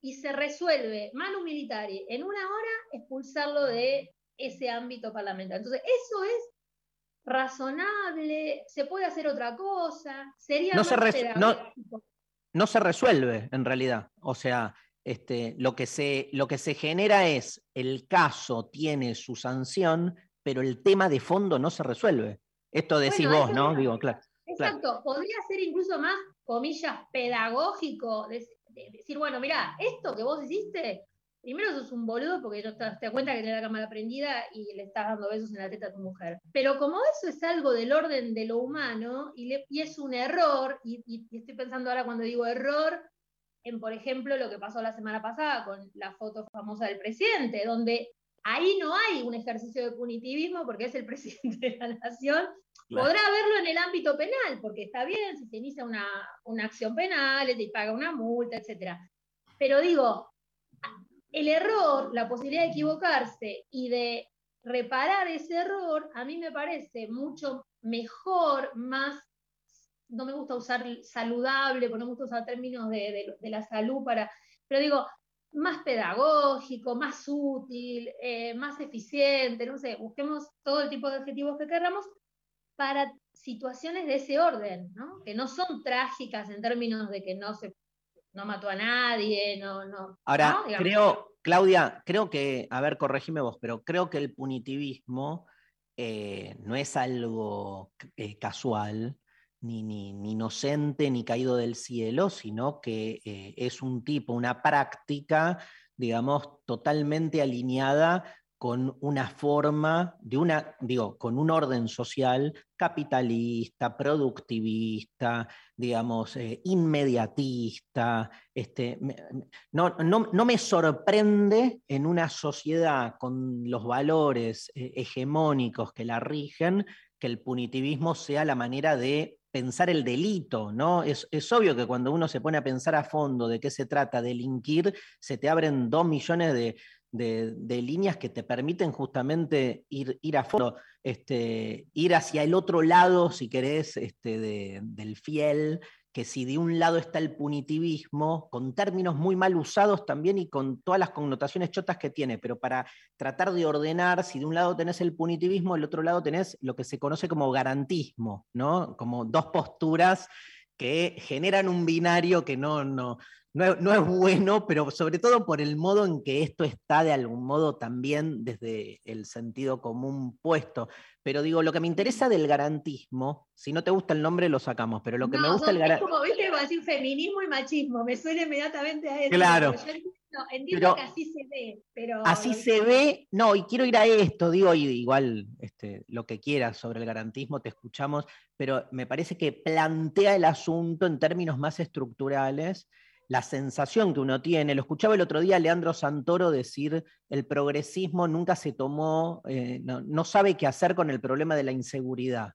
y se resuelve manu militari en una hora expulsarlo de ese ámbito parlamentario. Entonces, eso es razonable, se puede hacer otra cosa, sería No más se no- no se resuelve en realidad. O sea, este, lo, que se, lo que se genera es el caso tiene su sanción, pero el tema de fondo no se resuelve. Esto decís Bueno, vos, ¿no? Digo, claro. Exacto, podría ser incluso más, comillas, pedagógico, de- de- decir, bueno, mira, esto que vos hiciste, primero sos un boludo porque no te das cuenta que tenés la cámara prendida y le estás dando besos en la teta a tu mujer. Pero como eso es algo del orden de lo humano y, es un error, y estoy pensando ahora cuando digo error, en, por ejemplo, lo que pasó la semana pasada con la foto famosa del presidente, donde ahí no hay un ejercicio de punitivismo porque es el <laughs> presidente de la nación. Podrá verlo en el ámbito penal, porque está bien si se inicia una, una acción penal, te paga una multa, etc. Pero digo, el error, la posibilidad de equivocarse y de reparar ese error, a mí me parece mucho mejor, más no me gusta usar saludable, porque no me gusta usar términos de, de- de la salud para, pero digo, más pedagógico, más útil, eh, más eficiente, no sé, busquemos todo el tipo de adjetivos que queramos para situaciones de ese orden, ¿no? Que no son trágicas en términos de que no se no mató a nadie, no, no. Ahora, creo, Claudia, creo que, a ver, corregime vos, pero creo que el punitivismo eh, no es algo eh, casual, ni, ni, ni inocente, ni caído del cielo, sino que eh, es un tipo, una práctica, digamos, totalmente alineada con una forma, de una, digo, con un orden social capitalista, productivista, digamos, eh, inmediatista. Este, no, no- no me sorprende en una sociedad con los valores eh, hegemónicos que la rigen que el punitivismo sea la manera de pensar el delito, ¿no? Es, es obvio que cuando uno se pone a pensar a fondo de qué se trata, delinquir, se te abren dos millones de, de- líneas que te permiten justamente ir, ir a fondo, este, ir hacia el otro lado, si querés, este, de- del fiel, que si de un lado está el punitivismo, con términos muy mal usados también y con todas las connotaciones chotas que tiene, pero para tratar de ordenar, si de un lado tenés el punitivismo, del otro lado tenés lo que se conoce como garantismo, ¿no? Como dos posturas que generan un binario que no, no, no, es, no es bueno, pero sobre todo por el modo en que esto está de algún modo también desde el sentido común puesto. Pero digo, lo que me interesa del garantismo, si no te gusta el nombre lo sacamos, pero lo que me No, gusta son- el garantismo... como, viste, como decir feminismo y machismo, me suena inmediatamente a eso. Claro. entiendo, entiendo Pero- que así se ve, pero... Así se ve, no, y quiero ir a esto, digo, y igual este, lo que quieras sobre el garantismo, te escuchamos, pero me parece que plantea el asunto en términos más estructurales, la sensación que uno tiene, lo escuchaba el otro día Leandro Santoro decir, el progresismo nunca se tomó, eh, no, no sabe qué hacer con el problema de la inseguridad.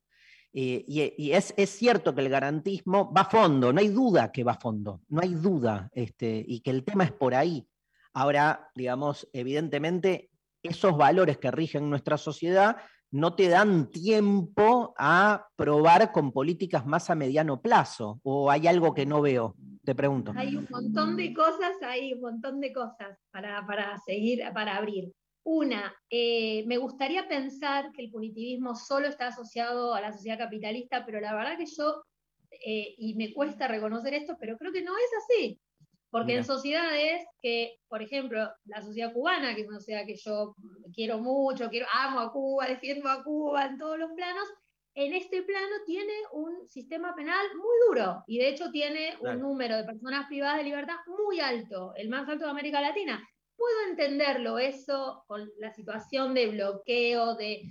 Eh, y y es, es cierto que el garantismo va a fondo, no hay duda que va a fondo, no hay duda, este, y que el tema es por ahí. Ahora, digamos, evidentemente, esos valores que rigen nuestra sociedad no te dan tiempo a probar con políticas más a mediano plazo, o hay algo que no veo, te pregunto. Hay un montón de cosas ahí, un montón de cosas para, para seguir, para abrir. Una, eh, me gustaría pensar que el punitivismo solo está asociado a la sociedad capitalista, pero la verdad que yo, eh, y me cuesta reconocer esto, pero creo que no es así. Porque Mira. en sociedades que, por ejemplo, la sociedad cubana, que es una sociedad que yo quiero mucho, quiero, amo a Cuba, defiendo a Cuba en todos los planos, en este plano tiene un sistema penal muy duro y de hecho tiene Claro. un número de personas privadas de libertad muy alto, el más alto de América Latina. Puedo entenderlo eso con la situación de bloqueo, de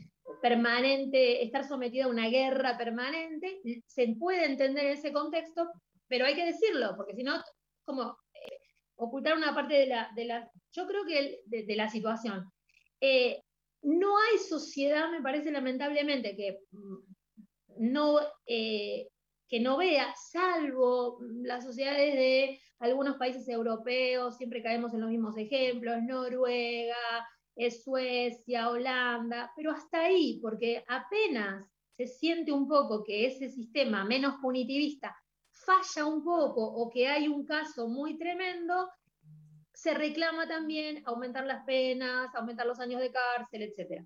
permanente, estar sometido a una guerra permanente, se puede entender ese contexto, pero hay que decirlo, porque si no, como ocultar una parte de la, de la yo creo que de la situación. Eh, no hay sociedad, me parece lamentablemente, que mm, no, eh, que no vea, salvo mm, las sociedades de algunos países europeos, siempre caemos en los mismos ejemplos, Noruega, eh, Suecia, Holanda, pero hasta ahí, porque apenas se siente un poco que ese sistema menos punitivista falla un poco o que hay un caso muy tremendo, se reclama también aumentar las penas, aumentar los años de cárcel, etc.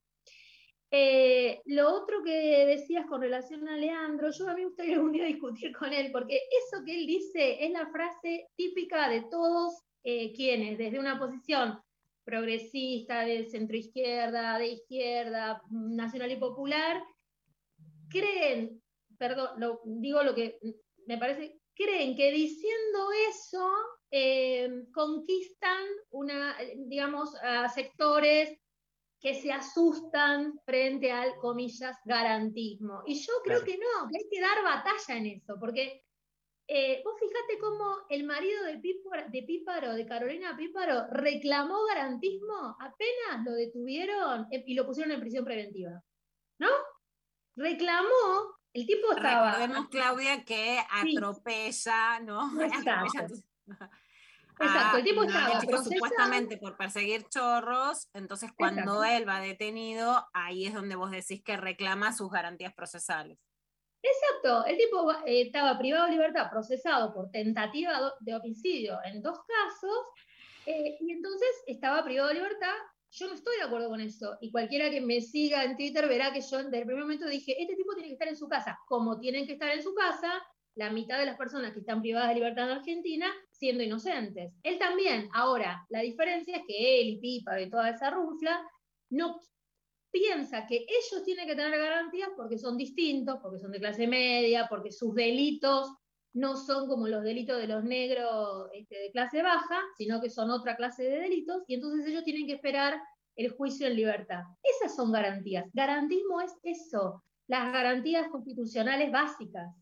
Eh, lo otro que decías con relación a Leandro, yo a mí me gustaría día discutir con él, porque eso que él dice es la frase típica de todos eh, quienes, desde una posición progresista, de centroizquierda, de izquierda, nacional y popular, creen, perdón, digo lo que me parece, creen que diciendo eso eh, conquistan una, digamos, a sectores que se asustan frente al, comillas, garantismo. Y yo creo Claro. que no, que hay que dar batalla en eso, porque eh, vos fijate cómo el marido de Píparo, de Píparo, de Carolina Píparo, reclamó garantismo, apenas lo detuvieron eh, y lo pusieron en prisión preventiva. ¿No? Reclamó, el tipo estaba. Recordemos, Claudia, que Sí. atropella, ¿no? <laughs> Exacto. <laughs> Exacto, el tipo a una estaba supuestamente por perseguir chorros, entonces cuando Exacto. él va detenido, ahí es donde vos decís que reclama sus garantías procesales. Exacto, el tipo eh, estaba privado de libertad, procesado por tentativa de homicidio en dos casos, eh, y entonces estaba privado de libertad. Yo no estoy de acuerdo con eso, y cualquiera que me siga en Twitter verá que yo desde el primer momento dije, este tipo tiene que estar en su casa, como tienen que estar en su casa la mitad de las personas que están privadas de libertad en Argentina siendo inocentes. Él también. Ahora, la diferencia es que él y Pipa y toda esa runfla no piensa que ellos tienen que tener garantías porque son distintos, porque son de clase media, porque sus delitos no son como los delitos de los negros este, de clase baja, sino que son otra clase de delitos, y entonces ellos tienen que esperar el juicio en libertad. Esas son garantías. Garantismo es eso, las garantías constitucionales básicas.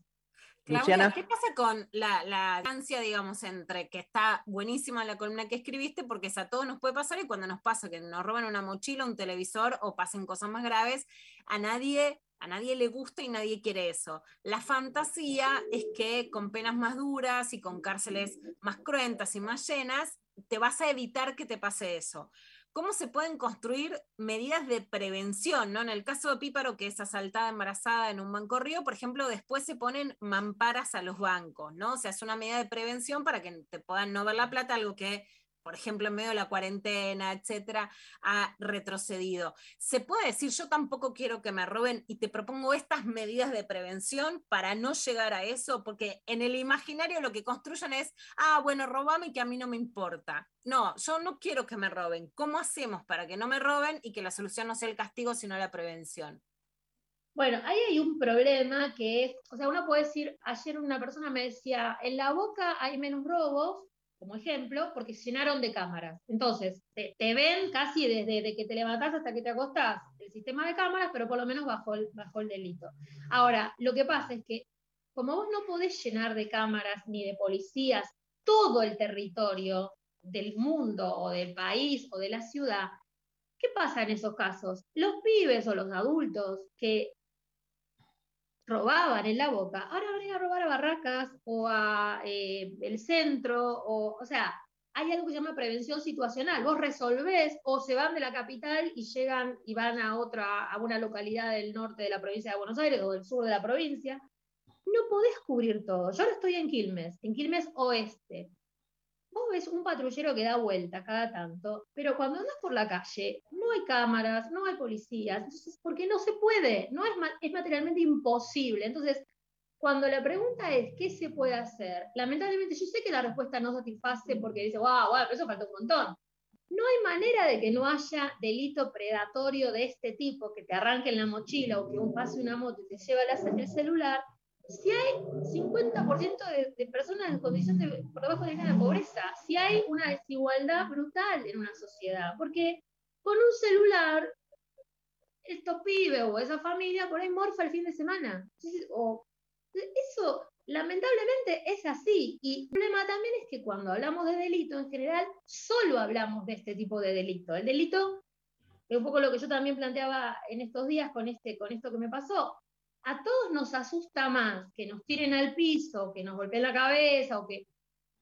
Claudia. ¿qué pasa con la, la distancia, digamos, entre que está buenísima la columna que escribiste, porque es a todos nos puede pasar y cuando nos pasa que nos roban una mochila, un televisor o pasen cosas más graves, a nadie, a nadie le gusta y nadie quiere eso. La fantasía es que con penas más duras y con cárceles más cruentas y más llenas, te vas a evitar que te pase eso cómo se pueden construir medidas de prevención, ¿no? En el caso de Píparo, que es asaltada embarazada en un banco río, por ejemplo, después se ponen mamparas a los bancos, ¿no? O sea, es una medida de prevención para que te puedan no ver la plata, algo que por ejemplo, en medio de la cuarentena, etcétera, ha retrocedido. ¿Se puede decir, yo tampoco quiero que me roben y te propongo estas medidas de prevención para no llegar a eso? Porque en el imaginario lo que construyen es, ah, bueno, robame que a mí no me importa. No, yo no quiero que me roben. ¿Cómo hacemos para que no me roben y que la solución no sea el castigo, sino la prevención? Bueno, ahí hay un problema que es, o sea, uno puede decir, ayer una persona me decía, en la boca hay menos robos, como ejemplo, porque se llenaron de cámaras. Entonces, te, ven casi desde de que te levantás hasta que te acostás el sistema de cámaras, pero por lo menos bajo el, bajo el delito. Ahora, lo que pasa es que como vos no podés llenar de cámaras ni de policías todo el territorio del mundo o del país o de la ciudad, ¿qué pasa en esos casos? Los pibes o los adultos que robaban en la boca, ahora van a ir a robar a Barracas o a eh, el centro, o, o sea, hay algo que se llama prevención situacional. Vos resolvés o se van de la capital y llegan y van a otra, a una localidad del norte de la provincia de Buenos Aires o del sur de la provincia. No podés cubrir todo. Yo ahora estoy en Quilmes, en Quilmes Oeste. Vos ves un patrullero que da vuelta cada tanto, pero cuando andas por la calle no hay cámaras, no hay policías, entonces, porque no se puede, no es, es materialmente imposible. Entonces, cuando la pregunta es ¿qué se puede hacer? Lamentablemente yo sé que la respuesta no satisface porque dice, wow, wow, pero eso falta un montón. No hay manera de que no haya delito predatorio de este tipo, que te arranquen la mochila o que un pase una moto y te lleva el celular, si hay 50% de, personas en condición de por debajo de la pobreza, si hay una desigualdad brutal en una sociedad, porque con un celular estos pibes o esa familia por ahí morfa el fin de semana. O- eso lamentablemente es así. Y el problema también es que cuando hablamos de delito en general, solo hablamos de este tipo de delito. El delito, es un poco lo que yo también planteaba en estos días con, este, con esto que me pasó, a todos nos asusta más que nos tiren al piso, que nos golpeen la cabeza o que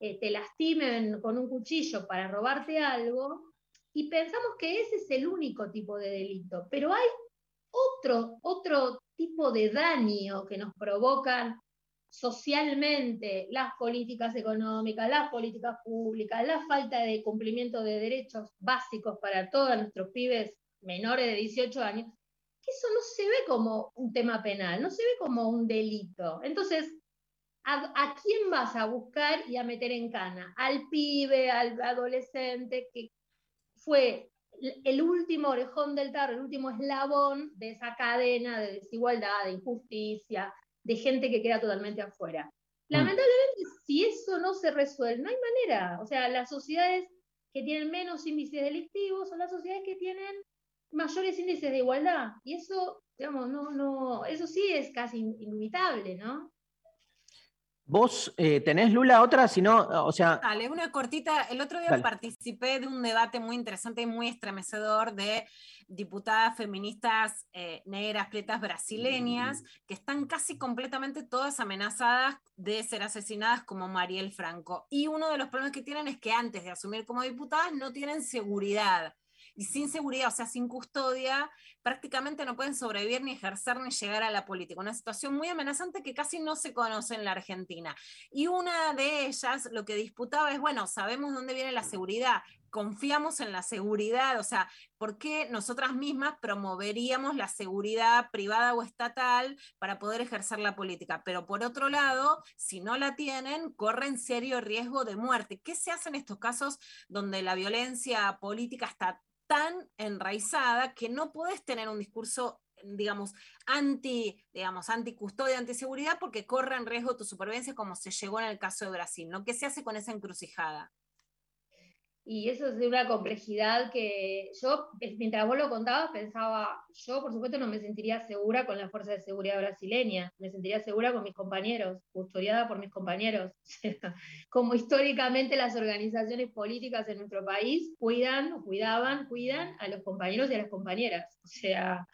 eh, te lastimen con un cuchillo para robarte algo, y pensamos que ese es el único tipo de delito, pero hay otro, otro tipo de daño que nos provocan socialmente las políticas económicas, las políticas públicas, la falta de cumplimiento de derechos básicos para todos nuestros pibes menores de 18 años, eso no se ve como un tema penal, no se ve como un delito. Entonces, ¿a, a quién vas a buscar y a meter en cana? Al pibe, al adolescente que fue el último orejón del tarro, el último eslabón de esa cadena de desigualdad, de injusticia, de gente que queda totalmente afuera. Lamentablemente, si eso no se resuelve, no hay manera. O sea, las sociedades que tienen menos índices delictivos son las sociedades que tienen mayores índices de igualdad. Y eso, digamos, no, no, eso sí es casi in- inevitable, ¿no? ¿Vos eh, tenés, Lula, otra? Si no, o sea, Dale, una cortita. El otro día Dale. participé de un debate muy interesante y muy estremecedor de diputadas feministas eh, negras, pretas brasileñas, que están casi completamente todas amenazadas de ser asesinadas como Mariel Franco. Y uno de los problemas que tienen es que antes de asumir como diputadas no tienen seguridad. Y sin seguridad, o sea, sin custodia, prácticamente no pueden sobrevivir ni ejercer ni llegar a la política. Una situación muy amenazante que casi no se conoce en la Argentina. Y una de ellas lo que disputaba es, bueno, sabemos dónde viene la seguridad, confiamos en la seguridad, o sea, ¿por qué nosotras mismas promoveríamos la seguridad privada o estatal para poder ejercer la política? Pero por otro lado, si no la tienen, corren serio riesgo de muerte. ¿Qué se hace en estos casos donde la violencia política está tan enraizada que no puedes tener un discurso digamos, anti, digamos, anti custodia, anti seguridad, porque corre en riesgo tu supervivencia, como se llegó en el caso de Brasil, ¿no? ¿Qué se hace con esa encrucijada? Y eso es de una complejidad que yo, mientras vos lo contabas, pensaba, yo por supuesto no me sentiría segura con la Fuerza de Seguridad brasileña, me sentiría segura con mis compañeros, custodiada por mis compañeros. <laughs> Como históricamente las organizaciones políticas en nuestro país cuidan, cuidaban, cuidan a los compañeros y a las compañeras. O sea,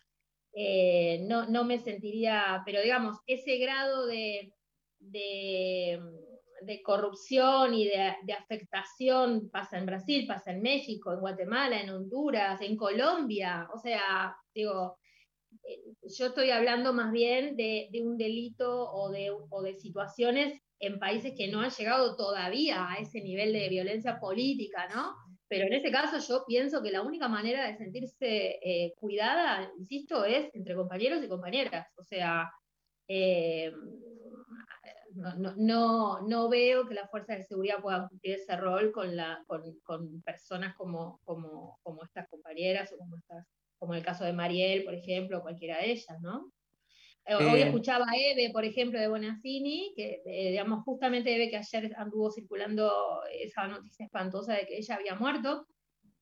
eh, no, no me sentiría, pero digamos, ese grado de, de corrupción y de, afectación pasa en Brasil, pasa en México, en Guatemala, en Honduras, en Colombia. O sea, digo, eh, yo estoy hablando más bien de, de un delito o de, o de situaciones en países que no han llegado todavía a ese nivel de violencia política, ¿no? Pero en ese caso yo pienso que la única manera de sentirse eh, cuidada, insisto, es entre compañeros y compañeras. O sea, eh, no, no, no, veo que las fuerzas de seguridad puedan cumplir ese rol con, la, con, con personas como, como, como estas compañeras o como, estas, como el caso de Mariel, por ejemplo, o cualquiera de ellas, ¿no? Eh, Hoy Eh, escuchaba a Eve, por ejemplo, de Bonafini, que eh, digamos, justamente Eve que ayer anduvo circulando esa noticia espantosa de que ella había muerto.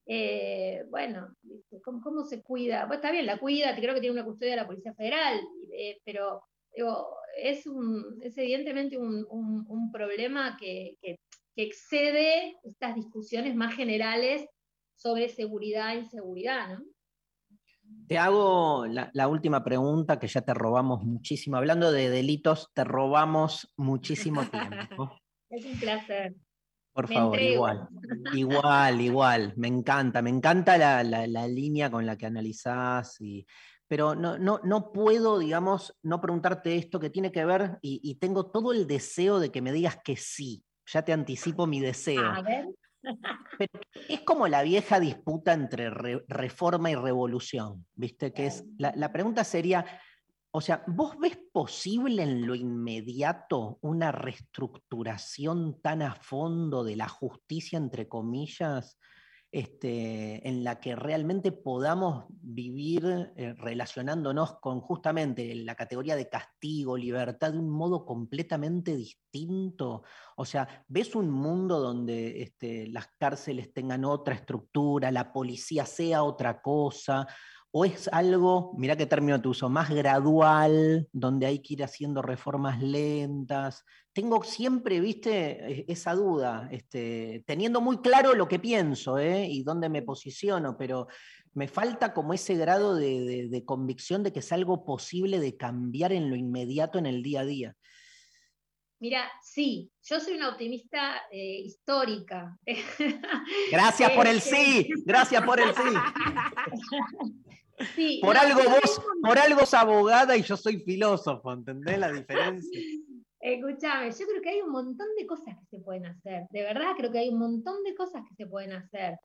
Eh, bueno. ¿cómo, cómo se cuida? Pues está bien, la cuida, creo que tiene una custodia de la Policía Federal, eh, pero digo, es, un, es evidentemente un, un- un problema que, que- que excede estas discusiones más generales sobre seguridad e inseguridad, ¿no? Te hago la, la última pregunta que ya te robamos muchísimo. Hablando de delitos, te robamos muchísimo tiempo. <laughs> Es un placer. Por Me favor, entrego. igual. Igual, igual. Me encanta, me encanta la, la- la línea con la que analizás. Y, pero no, no, no puedo, digamos, no preguntarte esto que tiene que ver, y, y tengo todo el deseo de que me digas que sí. Ya te anticipo mi deseo. A ver. Es como la vieja disputa entre re- reforma y revolución, ¿viste? Que es, la, la pregunta sería, o sea, ¿vos ves posible en lo inmediato una reestructuración tan a fondo de la justicia, entre comillas, este, en la que realmente podamos vivir eh, relacionándonos con justamente la categoría de castigo, libertad, de un modo completamente distinto? O sea, ¿ves un mundo donde este, las cárceles tengan otra estructura, la policía sea otra cosa? ¿O es algo, mira qué término te uso, más gradual, donde hay que ir haciendo reformas lentas? Tengo siempre, viste, e- esa duda, este, teniendo muy claro lo que pienso ¿eh? y dónde me posiciono, pero me falta como ese grado de, de- de convicción de que es algo posible de cambiar en lo inmediato en el día a día. Mira, sí, yo soy una optimista eh, histórica. <laughs> Gracias por el Este, sí, gracias por el sí. <laughs> sí, Por algo vos, por algo sos abogada y yo soy filósofo, ¿entendés la diferencia? <laughs> Escúchame, yo creo que hay un montón de cosas que se pueden hacer. De verdad, creo que hay un montón de cosas que se pueden hacer.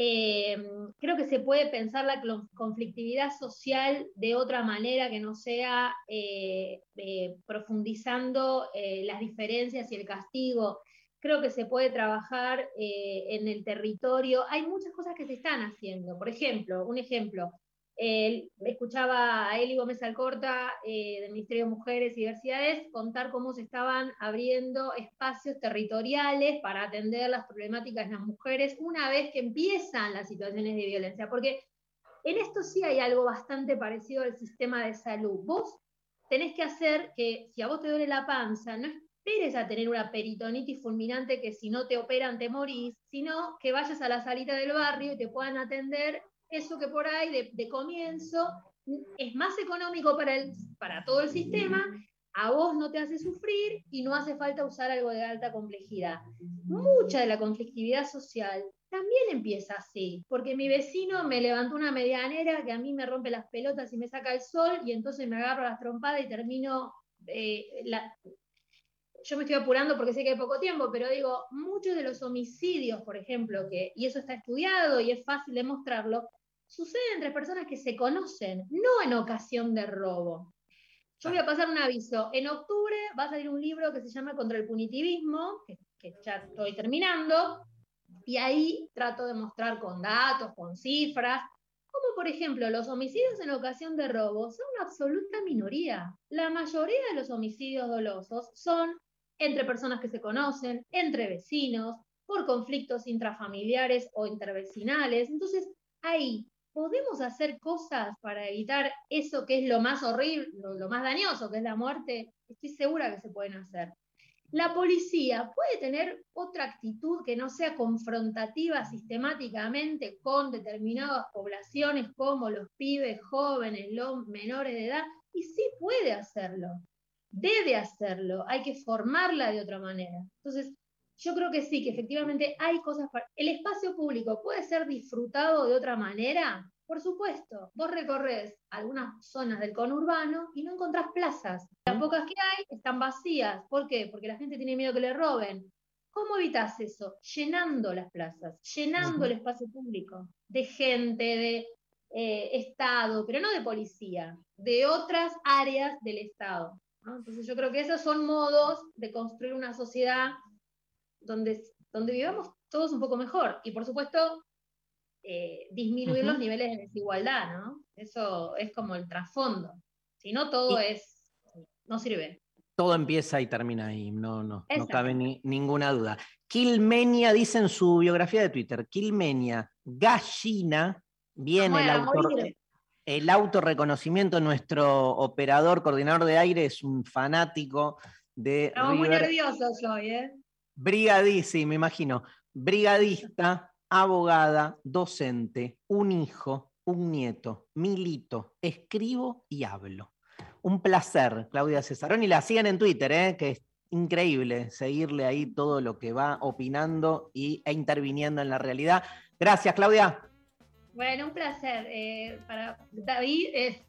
Eh, creo que se puede pensar la conflictividad social de otra manera que no sea eh, eh, profundizando eh, las diferencias y el castigo. Creo que se puede trabajar en el territorio. Hay muchas cosas que se están haciendo. Por ejemplo, un ejemplo, eh, escuchaba a Eli Gómez Alcorta eh, del Ministerio de Mujeres y Diversidades contar cómo se estaban abriendo espacios territoriales para atender las problemáticas de las mujeres una vez que empiezan las situaciones de violencia. Porque en esto sí hay algo bastante parecido al sistema de salud. Vos tenés que hacer que si a vos te duele la panza, no esperes a tener una peritonitis fulminante que si no te operan te morís, sino que vayas a la salita del barrio y te puedan atender eso que por ahí de, comienzo es más económico para, el, para todo el sistema, a vos no te hace sufrir y no hace falta usar algo de alta complejidad. Mucha de la conflictividad social también empieza así, porque mi vecino me levantó una medianera que a mí me rompe las pelotas y me saca el sol y entonces me agarro las trompadas y termino... eh, yo me estoy apurando porque sé que hay poco tiempo, pero digo, muchos de los homicidios, por ejemplo, que, y eso está estudiado y es fácil demostrarlo, suceden entre personas que se conocen, no en ocasión de robo. Yo voy a pasar un aviso. En octubre va a salir un libro que se llama Contra el punitivismo, que, que ya estoy terminando, y ahí trato de mostrar con datos, con cifras, como por ejemplo los homicidios en ocasión de robo son una absoluta minoría. La mayoría de los homicidios dolosos son entre personas que se conocen, entre vecinos, por conflictos intrafamiliares o intervecinales. Entonces, ahí podemos hacer cosas para evitar eso que es lo más horrible, lo, más dañoso, que es la muerte. Estoy segura que se pueden hacer. La policía puede tener otra actitud que no sea confrontativa sistemáticamente con determinadas poblaciones como los pibes jóvenes, los menores de edad, y sí puede hacerlo, debe hacerlo, hay que formarla de otra manera. Entonces, yo creo que sí, que efectivamente hay cosas para... ¿El espacio público puede ser disfrutado de otra manera? Por supuesto, vos recorres algunas zonas del conurbano y no encontrás plazas. Las pocas que hay están vacías. ¿Por qué? Porque la gente tiene miedo que le roben. ¿Cómo evitas eso? Llenando las plazas, llenando el espacio público de gente, de eh, Estado, pero no de policía, de otras áreas del Estado. ¿no? Entonces yo creo que esos son modos de construir una sociedad donde, donde vivamos todos un poco mejor. Y por supuesto, eh, disminuir los niveles de desigualdad, ¿no? Eso es como el trasfondo. Si no, todo es, no sirve. Todo empieza y termina ahí, no, no, no cabe ni- ninguna duda. Kilmenia dice en su biografía de Twitter, Kilmenia, gallina, viene el, autor, el autorreconocimiento, nuestro operador, coordinador de aire, es un fanático de Estamos muy nerviosos hoy, ¿eh? Brigadista, sí, me imagino. Brigadista, abogada, docente, un hijo, un nieto, milito, escribo y hablo. Un placer, Claudia Cesarón. Y la sigan en Twitter, ¿eh? que es increíble seguirle ahí todo lo que va opinando y, e interviniendo en la realidad. Gracias, Claudia. Bueno, un placer. eh, para David, eh,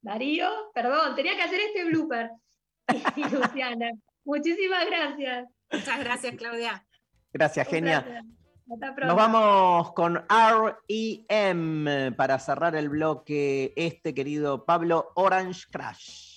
Darío, perdón, tenía que hacer este blooper. <laughs> Y Luciana, muchísimas gracias. Muchas gracias, Claudia. Gracias, genia. Nos vamos con REM para cerrar el bloque este, querido Pablo Orange Crash.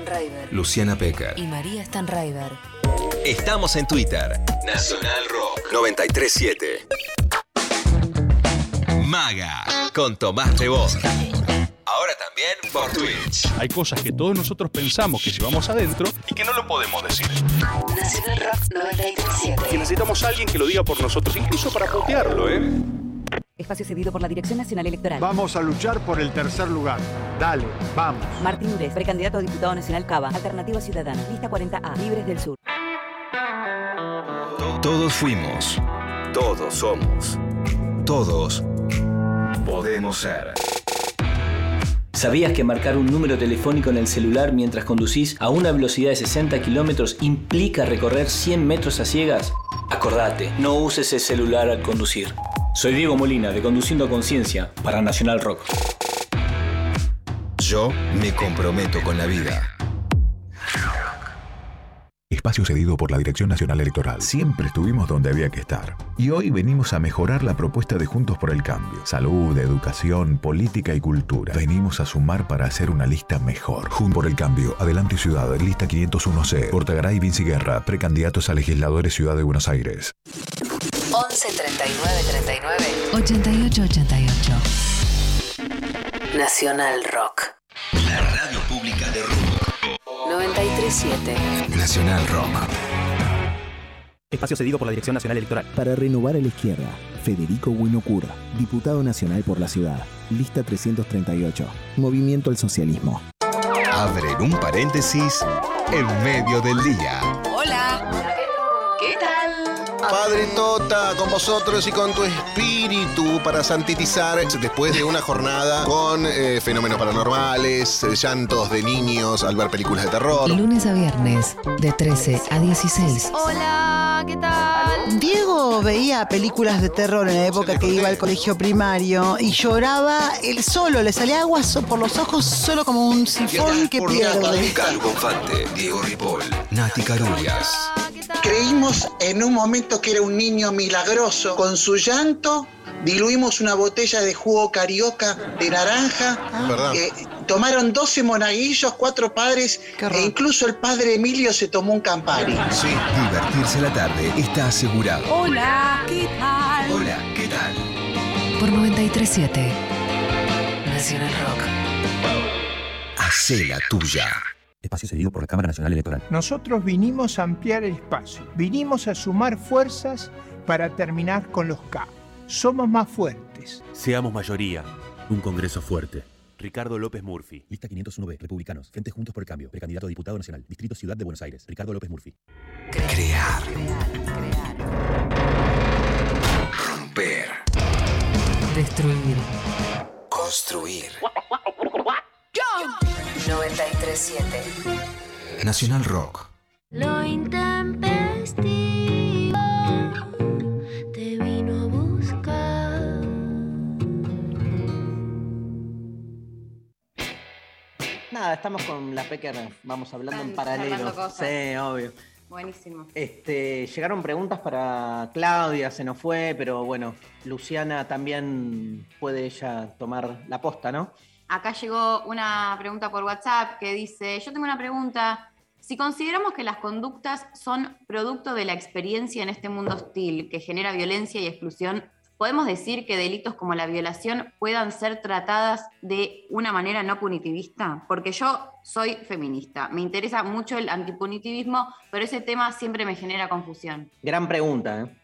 Stanraiver. Luciana Pecker. Y María Stanraiver. Estamos en Twitter. Nacional Rock 937. Maga con Tomás Rebord. Ahora también por Twitch. Hay cosas que todos nosotros pensamos que llevamos adentro y que no lo podemos decir. Nacional Rock 937. Y necesitamos a alguien que lo diga por nosotros, incluso para putearlo, ¿eh? Espacio cedido por la Dirección Nacional Electoral. Vamos a luchar por el tercer lugar. Dale, vamos. Martín Ures, precandidato a diputado nacional Cava, Alternativa Ciudadana, lista 40A, Libres del Sur. Todos fuimos. Todos somos. Todos podemos ser. ¿Sabías que marcar un número telefónico en el celular mientras conducís a una velocidad de 60 kilómetros implica recorrer 100 metros a ciegas? Acordate, no uses el celular al conducir. Soy Diego Molina, de Conduciendo a Conciencia, para Nacional Rock. Yo me comprometo con la vida. Espacio cedido por la Dirección Nacional Electoral. Siempre estuvimos donde había que estar. Y hoy venimos a mejorar la propuesta de Juntos por el Cambio. Salud, educación, política y cultura. Venimos a sumar para hacer una lista mejor. Juntos por el Cambio, Adelante Ciudad, lista 501C. Portagaray y Vinci Guerra, precandidatos a legisladores Ciudad de Buenos Aires. 11 39 39 88 88. Nacional Rock. La radio pública de rock. 937. Nacional Rock. Espacio cedido por la Dirección Nacional Electoral. Para renovar a la izquierda, Federico Winocura, diputado nacional por la ciudad, lista 338, Movimiento al Socialismo. Abren un paréntesis en medio del día. Padre Tota, con vosotros y con tu espíritu para santitizar después de una jornada con eh, fenómenos paranormales, eh, llantos de niños al ver películas de terror. Lunes a viernes, de 13 a 16. Hola, ¿qué tal? Diego veía películas de terror en la época que iba al colegio primario y lloraba él solo, le salía agua por los ojos solo como un sifón que pierde. Calvo Infante, Diego Ripoll, Nati Carulias. Creímos en un momento que era un niño milagroso. Con su llanto diluimos una botella de jugo carioca de naranja. ¿Verdad? Eh, tomaron 12 monaguillos, cuatro padres e incluso el padre Emilio se tomó un Campari. Sí. Divertirse la tarde está asegurado. Hola, ¿qué tal? Hola, ¿qué tal? Por 937. Nacional Rock. Hacé la tuya. Espacio cedido por la Cámara Nacional Electoral. Nosotros vinimos a ampliar el espacio, vinimos a sumar fuerzas para terminar con los K. Somos más fuertes. Seamos mayoría. Un Congreso fuerte. Ricardo López Murphy. Lista 501B. Republicanos. Frente Juntos por el Cambio. Precandidato a diputado nacional. Distrito Ciudad de Buenos Aires. Ricardo López Murphy. Crear. Romper. Destruir. Construir. 937. Nacional Rock. Lo intempestivo te vino a buscar. Nada, estamos con la Pecker, vamos hablando en paralelo. cosas. Sí, obvio. Buenísimo. Este, llegaron preguntas para Claudia, se nos fue, pero bueno, Luciana también puede ella tomar la posta, ¿no? Acá llegó una pregunta por WhatsApp que dice, yo tengo una pregunta, si consideramos que las conductas son producto de la experiencia en este mundo hostil que genera violencia y exclusión, ¿podemos decir que delitos como la violación puedan ser tratadas de una manera no punitivista? Porque yo soy feminista, me interesa mucho el antipunitivismo, pero ese tema siempre me genera confusión. Gran pregunta, ¿eh?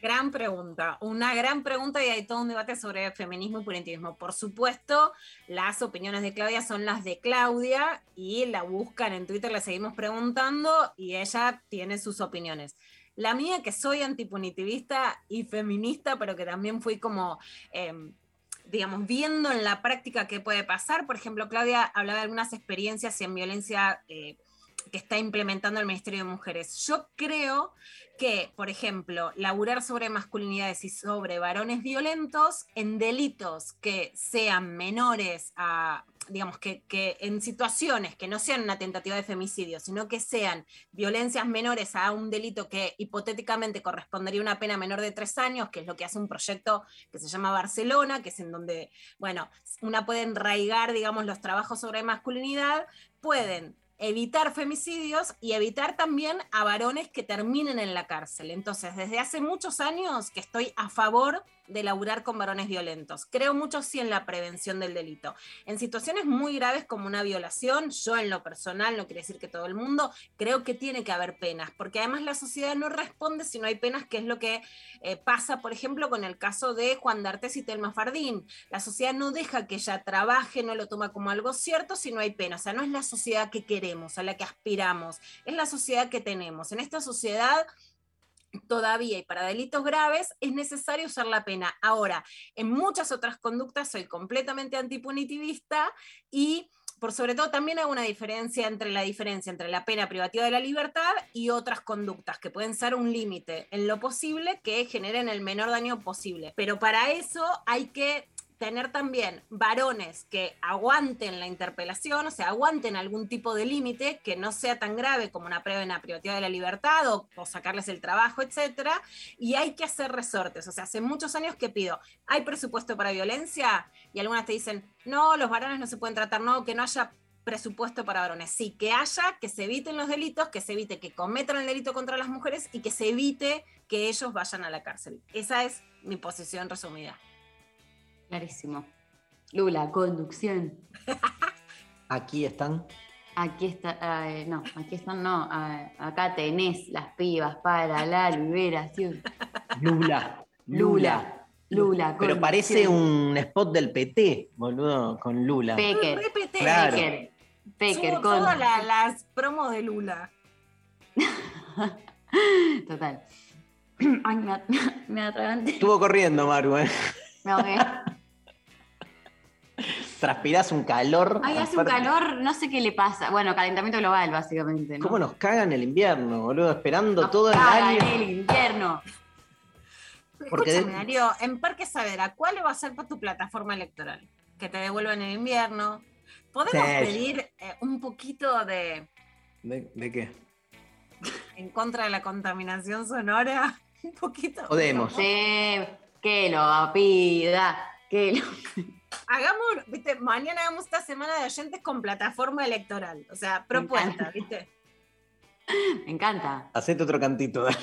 Gran pregunta, una gran pregunta y hay todo un debate sobre feminismo y punitivismo. Por supuesto, las opiniones de Claudia son las de Claudia y la buscan en Twitter, le seguimos preguntando y ella tiene sus opiniones. La mía, que soy antipunitivista y feminista, pero que también fui como... em, digamos, viendo en la práctica qué puede pasar. Por ejemplo, Claudia hablaba de algunas experiencias en violencia eh, que está implementando el Ministerio de Mujeres. Yo creo que, por ejemplo, laburar sobre masculinidades y sobre varones violentos en delitos que sean menores a, digamos, que, que en situaciones que no sean una tentativa de femicidio, sino que sean violencias menores a un delito que hipotéticamente correspondería a una pena menor de tres años, que es lo que hace un proyecto que se llama Barcelona, que es en donde, bueno, una puede enraigar, digamos, los trabajos sobre masculinidad, pueden evitar femicidios y evitar también a varones que terminen en la cárcel. Entonces, desde hace muchos años que estoy a favor de laburar con varones violentos. Creo mucho sí en la prevención del delito. En situaciones muy graves como una violación, yo en lo personal, no quiere decir que todo el mundo, creo que tiene que haber penas, porque además la sociedad no responde si no hay penas, que es lo que eh, pasa, por ejemplo, con el caso de Juan D'Artes y Telma Fardín. La sociedad no deja que ella trabaje, no lo toma como algo cierto si no hay pena. O sea, no es la sociedad que queremos, a la que aspiramos, es la sociedad que tenemos. En esta sociedad todavía y para delitos graves es necesario usar la pena. Ahora, en muchas otras conductas soy completamente antipunitivista y por sobre todo también hago una diferencia entre la diferencia entre la pena privativa de la libertad y otras conductas que pueden ser un límite en lo posible que generen el menor daño posible. Pero para eso hay que tener también varones que aguanten la interpelación, o sea, aguanten algún tipo de límite que no sea tan grave como una pena privativa de la libertad o, o, sacarles el trabajo, etcétera, y hay que hacer resortes. O sea, hace muchos años que pido, ¿hay presupuesto para violencia? Y algunas te dicen, no, los varones no se pueden tratar, no, que no haya presupuesto para varones. Sí, que haya, que se eviten los delitos, que se evite que cometan el delito contra las mujeres y que se evite que ellos vayan a la cárcel. Esa es mi posición resumida. Clarísimo. Lula, conducción. <laughs> Aquí están. Aquí está, eh, no, aquí están, no. eh, acá tenés las pibas para la liberación. Lula. Lula. Lula. Pero parece un spot del PT, boludo, con Lula. Pecker. Claro. Pecker. Pecker Subo con. todas la- las promos de Lula. <laughs> Total. <clears throat> Ay, me, <laughs> me atraganté. Estuvo corriendo, Maru, ¿eh? Me ahogué. Transpirás un calor. Ay, hace un calor, no sé qué le pasa. Bueno, calentamiento global, básicamente. ¿no? ¿Cómo nos cagan el invierno, boludo? Esperando todo el año. el invierno. Porque Escúchame, de- Darío, en Parque Saavedra, ¿cuál va a ser para tu plataforma electoral? Que te devuelvan en invierno. ¿Podemos Sí. pedir eh, un poquito de ¿De, de qué? <laughs> en contra de la contaminación sonora? <laughs> Un poquito. Podemos. Sí, que lo pida. Que lo... Hagamos, viste, mañana hagamos esta semana de oyentes con plataforma electoral. O sea, propuesta. ¿viste? <laughs> Me encanta. Hacete otro cantito. <laughs>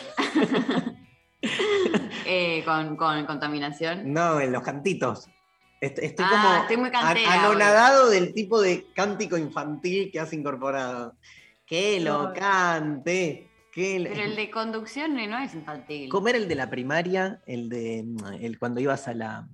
Eh, con, con contaminación. No, en los cantitos. Est- Estoy Ah, como estoy muy an- cantera anonadado del tipo de cántico infantil que has incorporado. Que lo No. cante. Que Pero el de conducción no es infantil. ¿Cómo era el de la primaria? El de el cuando ibas a la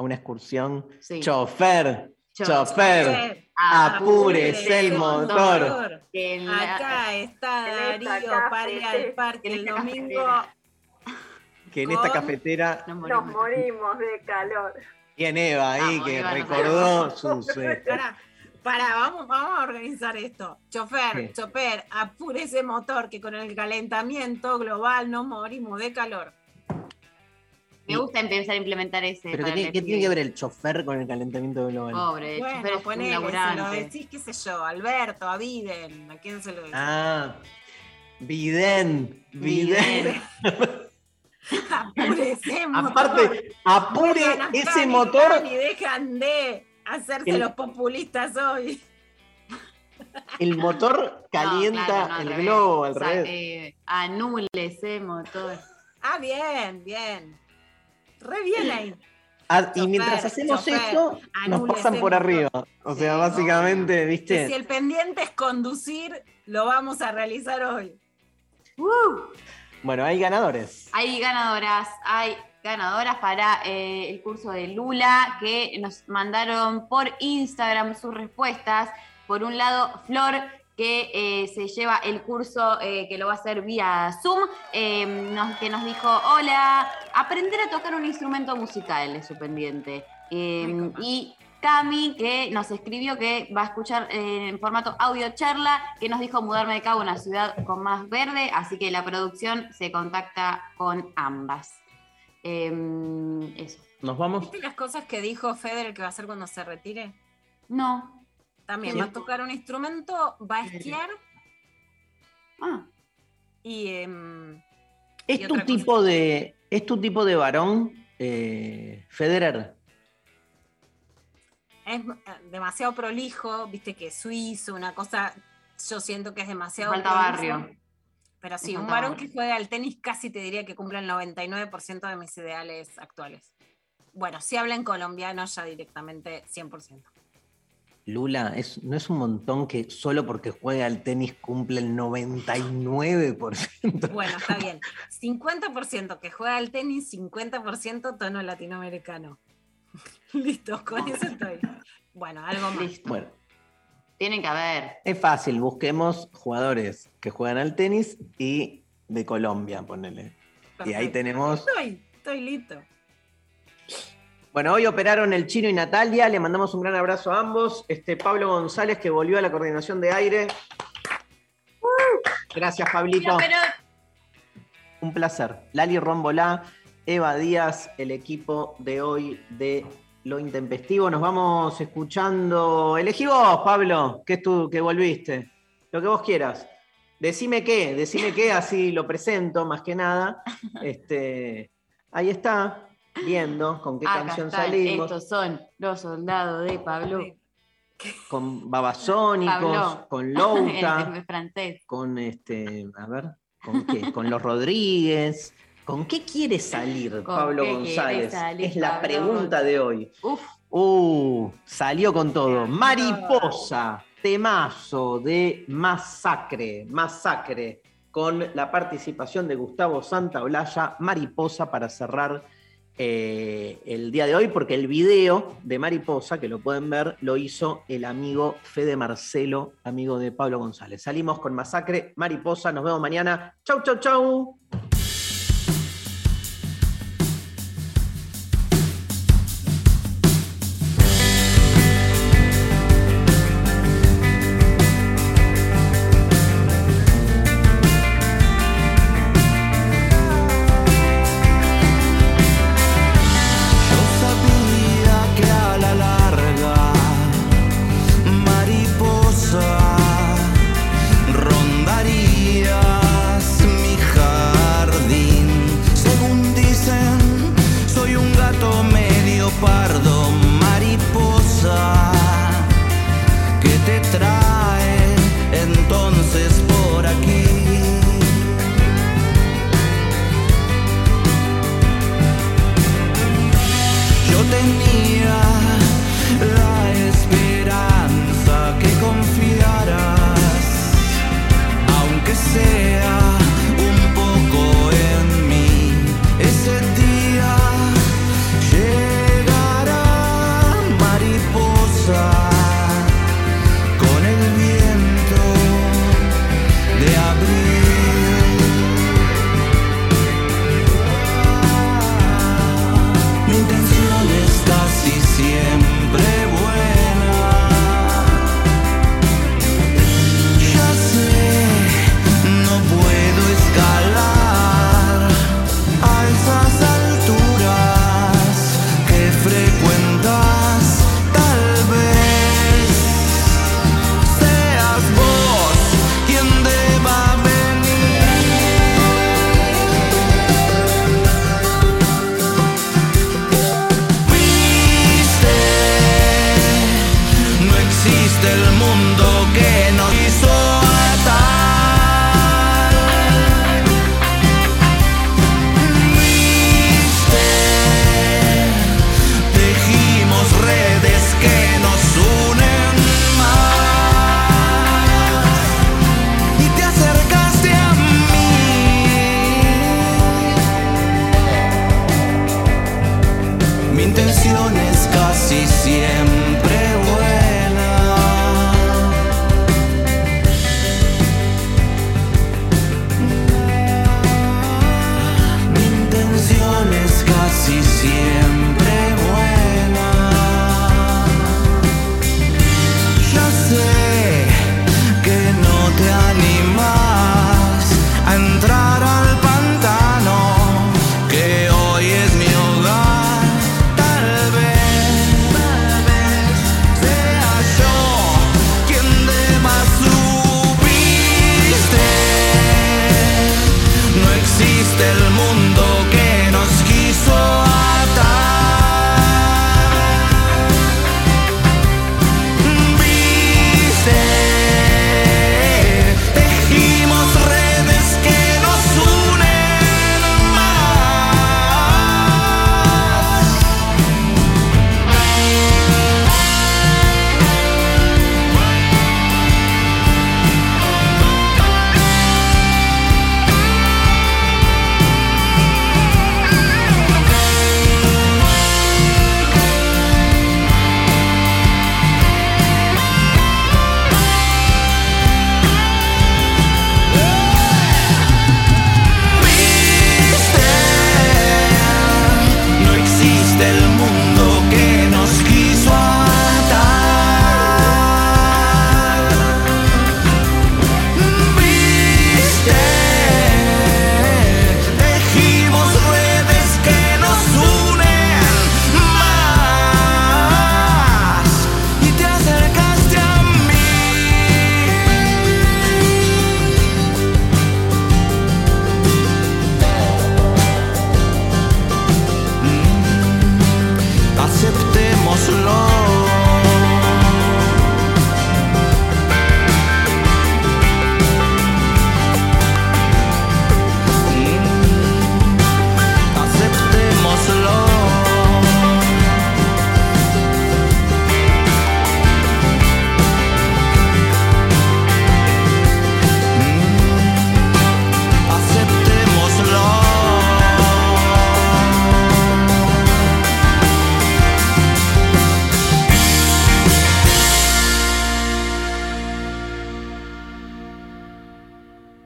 a una excursión. Sí. Chofer, Chofer. chofer, apúrese el motor. Que en la- Acá está en esta Darío para ir al parque en el esta domingo. cafetera. <laughs> Que en esta Con- cafetera Nos Nos morimos de calor. tiene Eva ahí Vamos, que Eva, recordó sus. eh, Pará, pará, vamos, vamos a organizar esto. Chofer, ¿Qué? chofer, apure ese motor que con el calentamiento global nos morimos de calor. Me gusta empezar a implementar ese. Pero ¿qué, tiene que ver el chofer con el calentamiento global? Pobre, el chofer Bueno, es un ponele, se lo decís, qué sé yo, Alberto, a Biden, ¿a quién se lo decís? Ah, Biden, Biden. <laughs> Apure ese motor. Aparte, apure ese motor. Y dejan de hacerse El- los populistas hoy. El motor calienta No, claro, no, al el revés. globo al O sea, revés. eh, anule ese motor. Ah, bien, bien. Re bien ahí. Ah, y chofer, mientras hacemos chofer, esto, nos pasan por arriba. O sea, básicamente, Que si ¿viste? el pendiente es conducir, lo vamos a realizar hoy. Bueno, hay ganadores. Hay ganadoras, hay ganadoras para eh, el curso de Lula que nos mandaron por Instagram sus respuestas. Por un lado, Flor, que eh, se lleva el curso eh, que lo va a hacer vía Zoom, eh, nos- que nos dijo, hola, aprender a tocar un instrumento musical es su pendiente. Eh, y Cami, que nos escribió que va a escuchar eh, en formato audio charla, que nos dijo mudarme de cabo a una ciudad con más verde, así que la producción se contacta con ambas. Eh, eso. ¿Nos vamos? ¿Viste las cosas que dijo Federer que va a hacer cuando se retire? No. También Sí. va a tocar un instrumento, va a esquiar. Ah. Y. em, ¿Es y tu tipo de. ¿Es tu tipo de varón, eh, Federer? es eh, demasiado prolijo, viste que es suizo, una cosa. Yo siento que es demasiado. Falta prolijo. barrio. Pero sí, un varón que juega al tenis casi te diría que cumple el 99% de mis ideales actuales. Bueno, si habla en colombiano ya directamente 100%. Lula, es, ¿no es un montón que solo porque juega al tenis cumple el 99%? Bueno, está <laughs> bien. 50% que juega al tenis, 50% tono latinoamericano. <laughs> Listo, con eso estoy. Bueno, algo más. Bueno, Tienen que haber. es fácil, busquemos jugadores que juegan al tenis y de Colombia, ponele. Y ahí tenemos. Estoy, estoy listo. Bueno, hoy operaron el chino y Natalia, le mandamos un gran abrazo a ambos. Este Pablo González que volvió a la coordinación de aire. Gracias, Pablito. Un placer. Lali Rombolá, Eva Díaz, el equipo de hoy de Lo Intempestivo. Nos vamos escuchando. Elegí vos, Pablo, que es tú que volviste. Lo que vos quieras. Decime qué, decime qué, así lo presento más que nada. <laughs> Este, ahí está, viendo con qué Acá canción están, salimos. Estos son los soldados de Pablo. Con Babasónicos, Pablo. con <laughs> Louta, con este, a ver, ¿con qué? Con los Rodríguez. ¿Con qué quiere salir ¿Con Pablo González? salir es la Pablo pregunta de hoy. Uf. Uh, salió con todo. Mariposa, temazo de Masacre, Masacre, con la participación de Gustavo Santaolalla, Mariposa para cerrar eh, el día de hoy, porque el video de Mariposa, que lo pueden ver, lo hizo el amigo Fede Marcelo, amigo de Pablo González. Salimos con Masacre, Mariposa, nos vemos mañana. Chau, chau, chau.